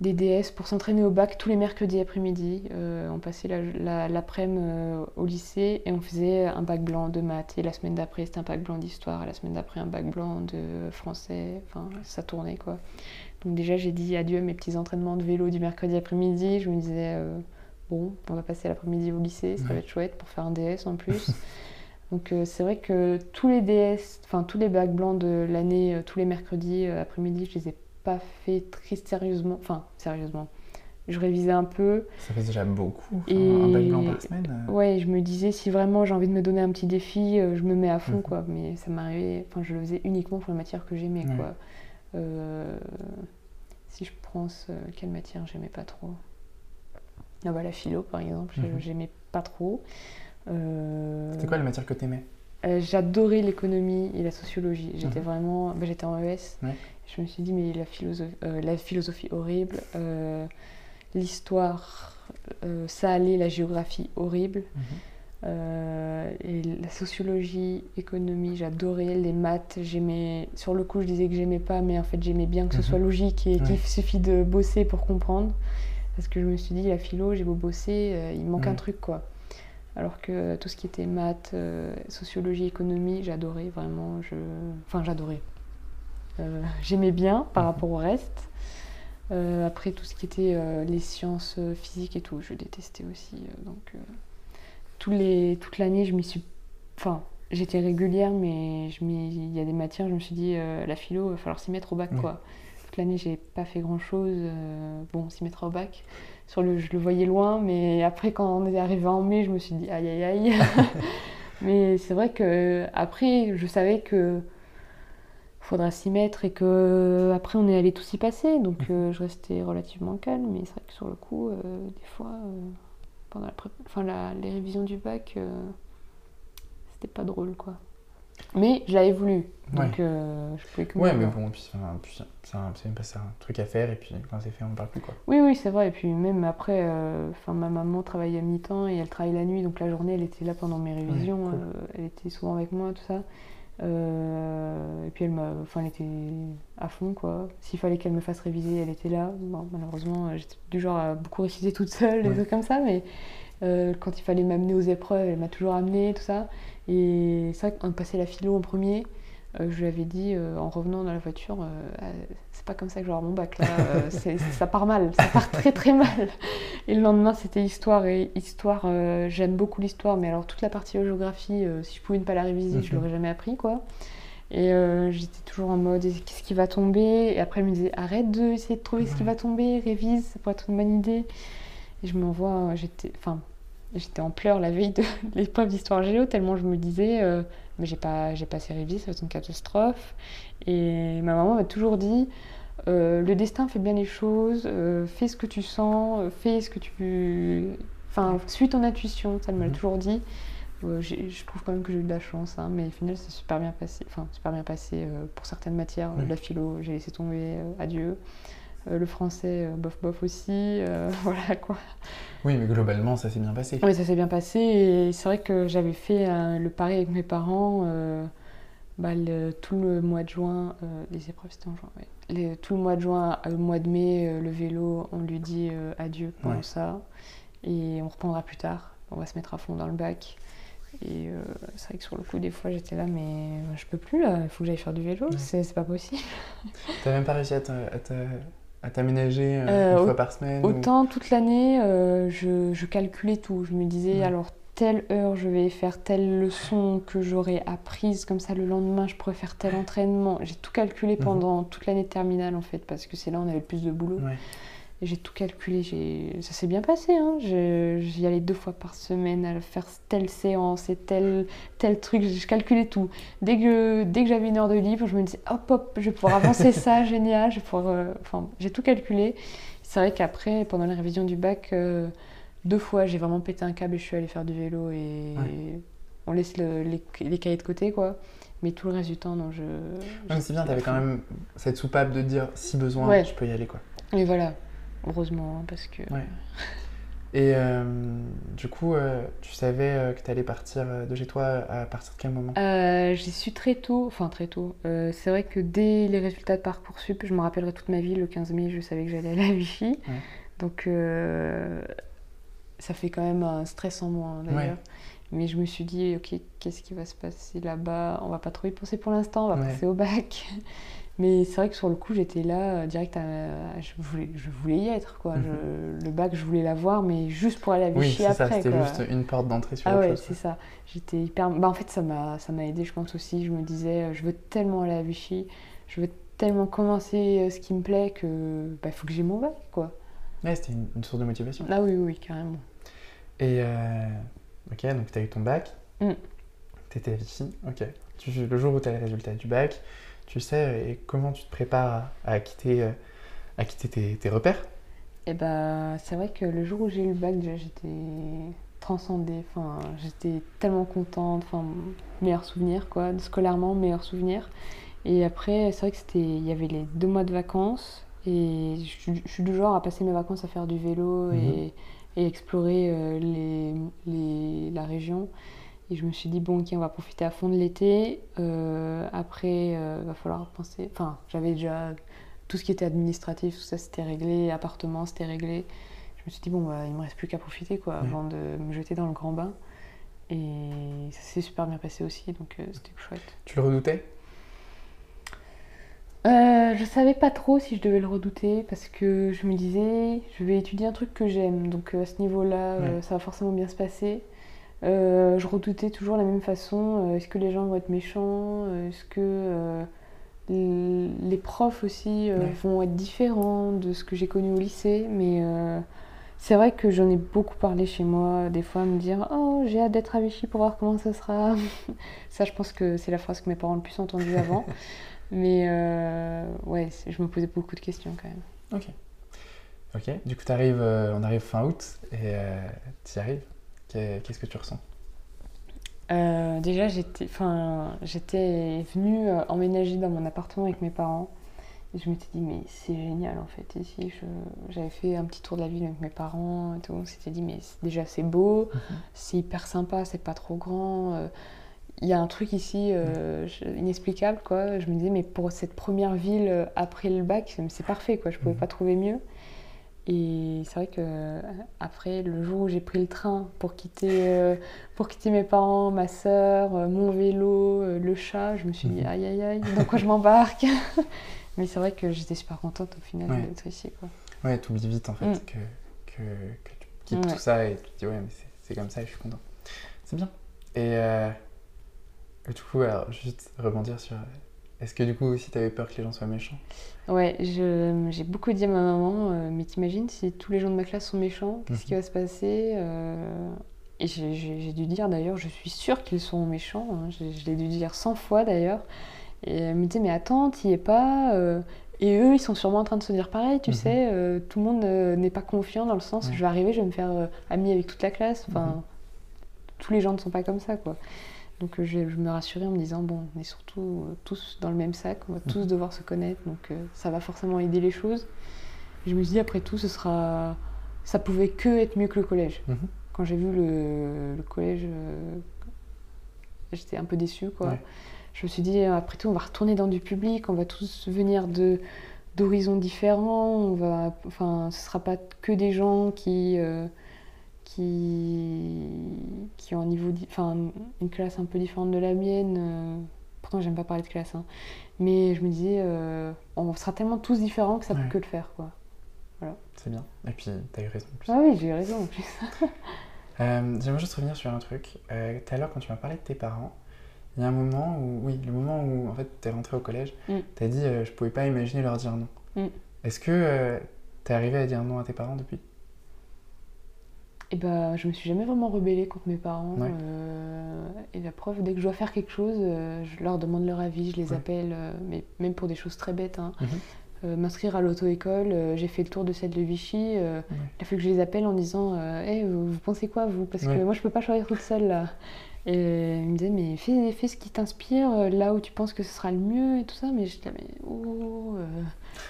des DS pour s'entraîner au bac tous les mercredis après-midi. Euh, on passait la- la- l'après-midi euh, au lycée et on faisait un bac blanc de maths. Et la semaine d'après, c'était un bac blanc d'histoire. Et la semaine d'après, un bac blanc de français. Enfin, ça tournait quoi. Donc, déjà, j'ai dit adieu à mes petits entraînements de vélo du mercredi après-midi. Je me disais, euh, bon, on va passer l'après-midi au lycée, ça va être chouette pour faire un DS en plus. Donc, euh, c'est vrai que tous les DS, enfin, tous les bacs blancs de l'année, euh, tous les mercredis euh, après-midi, je les ai pas fait très sérieusement. Enfin, sérieusement. Je révisais un peu. Ça fait déjà beaucoup. Enfin, Et- Un bac blanc par semaine euh, Ouais, je me disais, si vraiment j'ai envie de me donner un petit défi, euh, je me mets à fond, Mhm. quoi. Mais ça m'arrivait, enfin, je le faisais uniquement pour les matières que j'aimais, quoi. Euh, si je pense, euh, quelle matière j'aimais pas trop Ah bah la philo, par exemple, Mhm. j'aimais pas trop. Euh, C'était quoi la matière que t'aimais? Euh, J'adorais l'économie et la sociologie. J'étais Mhm. vraiment. bah, j'étais en ES. Ouais. Je me suis dit, mais la philosophie, la philosophie horrible, euh, l'histoire, euh, ça allait, la géographie horrible. Mhm. Euh, et la sociologie, économie, j'adorais les maths. J'aimais, sur le coup, je disais que j'aimais pas, mais en fait, j'aimais bien que ce Mhm. soit logique et Ouais. qu'il suffit de bosser pour comprendre. Parce que je me suis dit, la philo, j'ai beau bosser, euh, il manque un truc, quoi. Alors que tout ce qui était maths, euh, sociologie, économie, j'adorais vraiment. Je... Enfin, j'adorais. Euh, J'aimais bien par Mhm. rapport au reste. Euh, après, tout ce qui était euh, les sciences euh, physiques et tout, je détestais aussi. donc, tous les, toute l'année, je m'y suis. Enfin, j'étais régulière, mais je il y a des matières, je me suis dit, la philo, il va falloir s'y mettre au bac, quoi. L'année, j'ai pas fait grand chose. bon, on s'y mettra au bac. Sur le, je le voyais loin, mais après, quand on est arrivé en mai, je me suis dit aïe aïe aïe. mais c'est vrai que après, je savais que faudra s'y mettre et que après on est allé tous y passer. Donc euh, je restais relativement calme, mais c'est vrai que sur le coup, euh, des fois, euh, pendant la enfin, la, les révisions du bac, c'était pas drôle quoi. Mais j'avais voulu, donc je pouvais que Ouais, mais bon, puis, c'est même pas ça, un truc à faire, et puis quand c'est fait, on ne parle plus quoi. Oui, oui, c'est vrai, et puis même après, enfin ma maman travaillait à mi-temps et elle travaille la nuit, donc la journée elle était là pendant mes révisions, elle était souvent avec moi, tout ça. Euh, et puis elle m'a, enfin, elle était à fond quoi. S'il fallait qu'elle me fasse réviser, elle était là. malheureusement, j'étais du genre à beaucoup réviser toute seule, des trucs comme ça, mais euh, quand il fallait m'amener aux épreuves, elle m'a toujours amené, tout ça. Et c'est vrai qu'on passait la philo en premier. Euh, je lui avais dit euh, en revenant dans la voiture, euh, c'est pas comme ça que je vais avoir mon bac là, ça part mal, ça part très très mal. Et le lendemain c'était histoire et histoire, j'aime beaucoup l'histoire, mais alors toute la partie géographie, si je pouvais ne pas la réviser, je mhm. l'aurais jamais appris quoi. Et j'étais toujours en mode qu'est-ce qui va tomber? Et après elle me disait arrête de essayer de trouver ce qui va tomber, révise, ça pourrait être une bonne idée. Et je m'envoie, j'étais, enfin, j'étais en pleurs la veille de l'épreuve d'histoire géo tellement je me disais mais j'ai pas j'ai pas assez révisé, ça va être une catastrophe. Et ma maman m'a toujours dit euh, le destin fait bien les choses, euh, fais ce que tu sens, euh, fais ce que tu. Enfin, suis ton intuition, ça elle m'a mhm. toujours dit. je trouve quand même que j'ai eu de la chance, hein, mais au final, c'est super bien passé. Enfin, super bien passé pour certaines matières. La philo, j'ai laissé tomber, adieu. Le français, bof bof aussi, voilà quoi. Oui, mais globalement, ça s'est bien passé. Oui, ça s'est bien passé. Et c'est vrai que j'avais fait le pari avec mes parents. Euh, bah, tout le mois de juin, euh, les épreuves c'était en juin, tout le mois de juin, le mois de mai, euh, le vélo, on lui dit adieu pour ça. Et on reprendra plus tard. On va se mettre à fond dans le bac. Et c'est vrai que sur le coup, des fois, j'étais là, mais je peux plus là, il faut que j'aille faire du vélo, c'est pas possible. T'as même pas réussi à te à t'aménager euh, une euh, fois par semaine Autant toute l'année, euh, je, je, calculais tout. Je me disais, alors telle heure, je vais faire telle leçon que j'aurais apprise, comme ça le lendemain, je pourrais faire tel entraînement. J'ai tout calculé mhm. pendant toute l'année terminale en fait, parce que c'est là où on avait le plus de boulot. J'ai tout calculé, ça s'est bien passé. Hein. J'y allais deux fois par semaine à faire telle séance et tel, tel truc. Je calculais tout. Dès que, dès que j'avais une heure de libre, je me disais hop hop, je vais pouvoir avancer ça, génial. Je euh, enfin, j'ai tout calculé. C'est vrai qu'après, pendant la révision du bac, euh, deux fois, j'ai vraiment pété un câble et je suis allée faire du vélo et on laisse les, les, cahiers de côté, quoi. Mais tout le reste du temps, non, je. c'est bien, t'avais quand même cette soupape de dire si besoin, je peux y aller, quoi. Et voilà, Heureusement, hein, parce que. Ouais. Et euh, du coup, euh, tu savais euh, que tu allais partir de chez toi à partir de quel moment? J'y suis très tôt, enfin très tôt. c'est vrai que dès les résultats de Parcoursup, je me rappellerai toute ma vie, le 15 mai, je savais que j'allais à la Vichy. Donc ça fait quand même un stress en moi hein, d'ailleurs. Mais je me suis dit, ok, qu'est-ce qui va se passer là-bas? On va pas trop y penser pour l'instant, on va passer au bac. Mais c'est vrai que sur le coup, j'étais là, euh, direct, à, je, voulais, je voulais y être. Quoi. Mhm. le bac, je voulais l'avoir, mais juste pour aller à Vichy oui, après. ça, c'était juste une porte d'entrée sur ah ouais, c'est ça. J'étais hyper... Bah, en fait, ça m'a aidé, je pense aussi. Je me disais, euh, je veux tellement aller à Vichy, je veux tellement commencer euh, ce qui me plaît que bah, faut que j'ai mon bac, quoi. Ouais, c'était une, source de motivation. Ah oui, oui, carrément. Et, ok, donc tu as eu ton bac, mm. tu étais à Vichy, ok. Tu, le jour où tu as les résultats du bac, tu sais, et comment tu te prépares à, quitter, euh, à quitter tes, repères? Eh ben, c'est vrai que le jour où j'ai eu le bac, j'étais transcendée. Enfin, j'étais tellement contente. Enfin, meilleur souvenir, quoi. Scolairement, meilleur souvenir. Et après, c'est vrai que c'était, il y avait les deux mois de vacances. Et je, suis du genre à passer mes vacances à faire du vélo et, mhm. explorer euh, les, les, la région. Et je me suis dit, bon, ok, on va profiter à fond de l'été. Euh, après, il euh, va falloir penser. Enfin, j'avais déjà tout ce qui était administratif, tout ça, c'était réglé. Appartement, c'était réglé. Je me suis dit, bon, bah, il me reste plus qu'à profiter, quoi, avant de me jeter dans le grand bain. Et ça s'est super bien passé aussi, donc euh, c'était chouette. Tu le redoutais? Euh, je savais pas trop si je devais le redouter parce que je me disais, je vais étudier un truc que j'aime, donc à ce niveau-là, ça va forcément bien se passer. Euh, je redoutais toujours la même façon. Euh, est-ce que les gens vont être méchants? Est-ce que les profs aussi euh, Ouais. vont être différents de ce que j'ai connu au lycée, mais euh, c'est vrai que j'en ai beaucoup parlé chez moi, des fois à me dire Oh, j'ai hâte d'être à Vichy pour voir comment ça sera. ça, je pense que c'est la phrase que mes parents ont le plus entendue avant. mais euh, ouais, je me posais beaucoup de questions quand même. Ok. Ok. Du coup, t'arrives, euh, on arrive fin août et tu y arrives? Qu'est- Qu'est-ce que tu ressens? Euh, déjà, j'étais, venue euh, emménager dans mon appartement avec mes parents. Et je m'étais dit, mais c'est génial en fait ici. J'avais fait un petit tour de la ville avec mes parents et tout. On s'était dit, mais déjà c'est beau, c'est hyper sympa, c'est pas trop grand. euh, Il y a un truc ici euh, inexplicable quoi. Je me disais, mais pour cette première ville après le bac, c'est c'est parfait quoi. Je pouvais Mhm. pas trouver mieux. Et c'est vrai que euh, après, le jour où j'ai pris le train pour quitter, euh, pour quitter mes parents, ma soeur, mon vélo, euh, le chat, je me suis dit Mhm. aïe aïe aïe, dans quoi je m'embarque Mais c'est vrai que j'étais super contente au final Ouais. d'être ici. Quoi. Ouais, t'oublies vite en fait Mm. que, que, que tu quittes Ouais. tout ça et tu te dis ouais, mais c'est- c'est comme ça et je suis content. C'est bien. Et, euh, et du coup, alors, juste rebondir sur. Est-ce que du coup aussi t'avais peur que les gens soient méchants? Ouais, j'ai beaucoup dit à ma maman, euh, mais t'imagines si tous les gens de ma classe sont méchants, qu'est-ce qui Mhm. va se passer Euh, Et j'ai- dû dire d'ailleurs, je suis sûre qu'ils sont méchants, hein. je, je l'ai dû dire 100 fois d'ailleurs. Et elle me disait, mais attends, t'y es pas euh, Et eux, ils sont sûrement en train de se dire pareil, tu Mhm. sais, tout le monde n'est pas confiant dans le sens où je vais arriver, je vais me faire amie avec toute la classe. Enfin, Mhm. tous les gens ne sont pas comme ça, quoi. Donc euh, je, je me rassurais en me disant, bon, on est surtout euh, tous dans le même sac, on va tous Mhm. devoir se connaître, donc euh, ça va forcément aider les choses. Et je me suis dit, après tout, ce sera... ça pouvait que être mieux que le collège. Mhm. Quand j'ai vu le, le collège, euh, j'étais un peu déçue, quoi. Ouais. Je me suis dit, après tout, on va retourner dans du public, on va tous venir de d'horizons différents, on va, enfin, ce sera pas que des gens qui, qui, qui ont un niveau, enfin, une classe un peu différente de la mienne. euh, pourtant, j'aime pas parler de classe, hein. mais je me disais, euh, on sera tellement tous différents que ça Ouais. peut que le faire, quoi. C'est bien. Et puis t'as eu raison en plus. Ah oui, j'ai eu raison en plus. Euh, J'aimerais juste revenir sur un truc. Euh, Tout à l'heure, quand tu m'as parlé de tes parents, il y a un moment où, oui, le moment où en fait t'es rentré au collège, Mm. t'as dit euh, je pouvais pas imaginer leur dire non. Mm. Est-ce que t'es arrivé à dire non à tes parents depuis Et bah, je me suis jamais vraiment rebellée contre mes parents. Ouais. euh, et la preuve, dès que je dois faire quelque chose, euh, je leur demande leur avis, je les Ouais. appelle, euh, mais même pour des choses très bêtes. hein. Mhm. M'inscrire à l'auto-école, j'ai fait le tour de celle de Vichy. Ouais. Il a fallu que je les appelle en disant Hey, vous, vous pensez quoi, vous? Parce que moi, je peux pas choisir toute seule là. Et il me disait Mais fais, fais ce qui t'inspire, là où tu penses que ce sera le mieux et tout ça. Mais je disais Mais oh,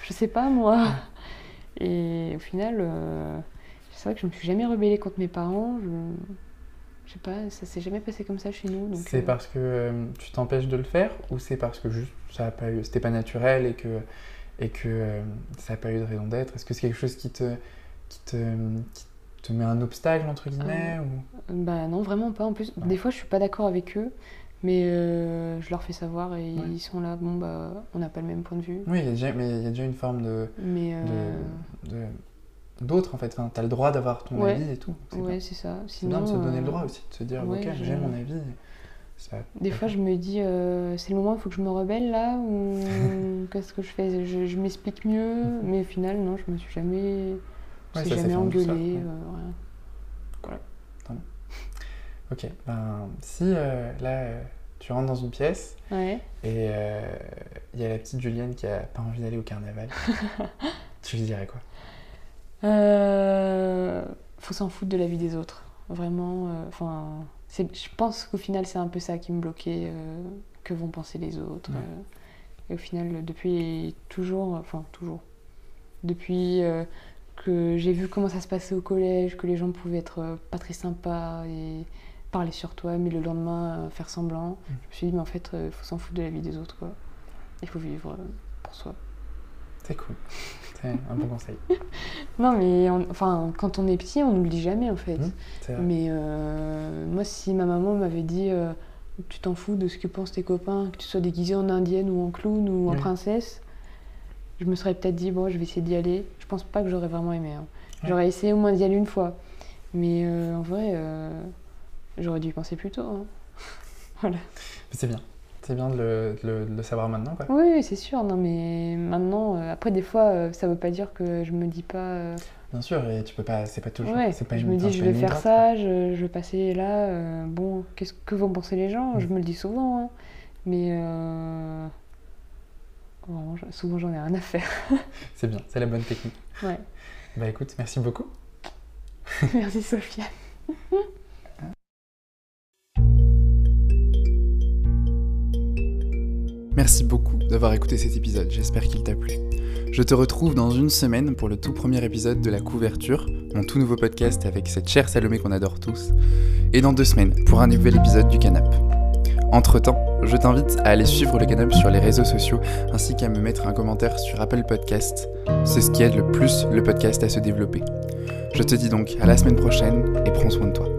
je sais pas moi. Et au final, c'est vrai que je me suis jamais rebellée contre mes parents. Je, je sais pas, ça s'est jamais passé comme ça chez nous. C'est euh, parce que euh, tu t'empêches de le faire ou c'est parce que juste ça a pas eu, c'était pas naturel et que et que euh, ça a pas eu de raison d'être? Est-ce que c'est quelque chose qui te qui te qui te met un obstacle entre guillemets ou? Bah non, vraiment pas. En plus, Ouais. des fois, je suis pas d'accord avec eux, mais euh, je leur fais savoir et Ouais. ils sont là. Bon, bah, on n'a pas le même point de vue. Oui, il y a déjà, mais il y a déjà une forme de Mais de- de- d'autres en fait. Enfin, t'as le droit d'avoir ton Ouais. avis et tout. Ouais, c'est ça. C'est bien de se donner euh, le droit aussi, de se dire ouais, ok, j'ai mon avis. Ça- Des fois, je me dis, euh, c'est le moment il faut que je me rebelle là, ou qu'est-ce que je fais? Je, je m'explique mieux, Mhm. mais au final, non, je me suis jamais, je Ouais, me suis ça jamais engueulée. ouais. euh. Ok, ben si euh, là tu rentres dans une pièce Ouais. et il y a la petite Julienne qui a pas envie d'aller au carnaval, tu lui dirais quoi? Euh, faut s'en foutre de la vie des autres. Vraiment, euh, enfin, je pense qu'au final, c'est un peu ça qui me bloquait. euh, que vont penser les autres Ouais. euh. Et au final, depuis toujours, enfin, toujours, depuis que j'ai vu comment ça se passait au collège, que les gens pouvaient être pas très sympas et parler sur toi, mais le lendemain faire semblant, Mm. je me suis dit, mais en fait, il faut s'en foutre de la vie des autres, quoi. Il faut vivre pour soi. C'est cool, c'est un bon conseil. Non, mais on- enfin, quand on est petit, on n'oublie jamais en fait. Vrai. Mais euh, moi, si ma maman m'avait dit euh, tu t'en fous de ce que pensent tes copains, que tu sois déguisée en indienne ou en clown ou en Oui. princesse, je me serais peut-être dit bon, je vais essayer d'y aller. Je pense pas que j'aurais vraiment aimé. hein. Ouais. J'aurais essayé au moins d'y aller une fois. Mais euh, en vrai, j'aurais dû y penser plus tôt. hein. Mais c'est bien, c'est bien de le, de le- de le savoir maintenant, quoi. Oui, c'est sûr. Non, mais maintenant, euh, après, des fois, euh, ça veut pas dire que je me dis pas. euh, Bien sûr, et tu peux pas, c'est pas toujours, ouais, pas je une- me dis, je vais faire droite, ça, je, je vais passer là. bon, qu'est-ce que vont penser les gens? Mm. Je me le dis souvent. hein. Mais vraiment, souvent, j'en ai rien à faire. C'est bien, c'est la bonne technique. Ouais. Bah écoute, merci beaucoup. Merci, Sophia. Merci beaucoup d'avoir écouté cet épisode, j'espère qu'il t'a plu. Je te retrouve dans une semaine pour le tout premier épisode de La Couverture, mon tout nouveau podcast avec cette chère Salomé qu'on adore tous, et dans deux semaines pour un nouvel épisode du Canap. Entre-temps, je t'invite à aller suivre le Canap sur les réseaux sociaux ainsi qu'à me mettre un commentaire sur Apple Podcast. C'est ce qui aide le plus le podcast à se développer. Je te dis donc à la semaine prochaine et prends soin de toi.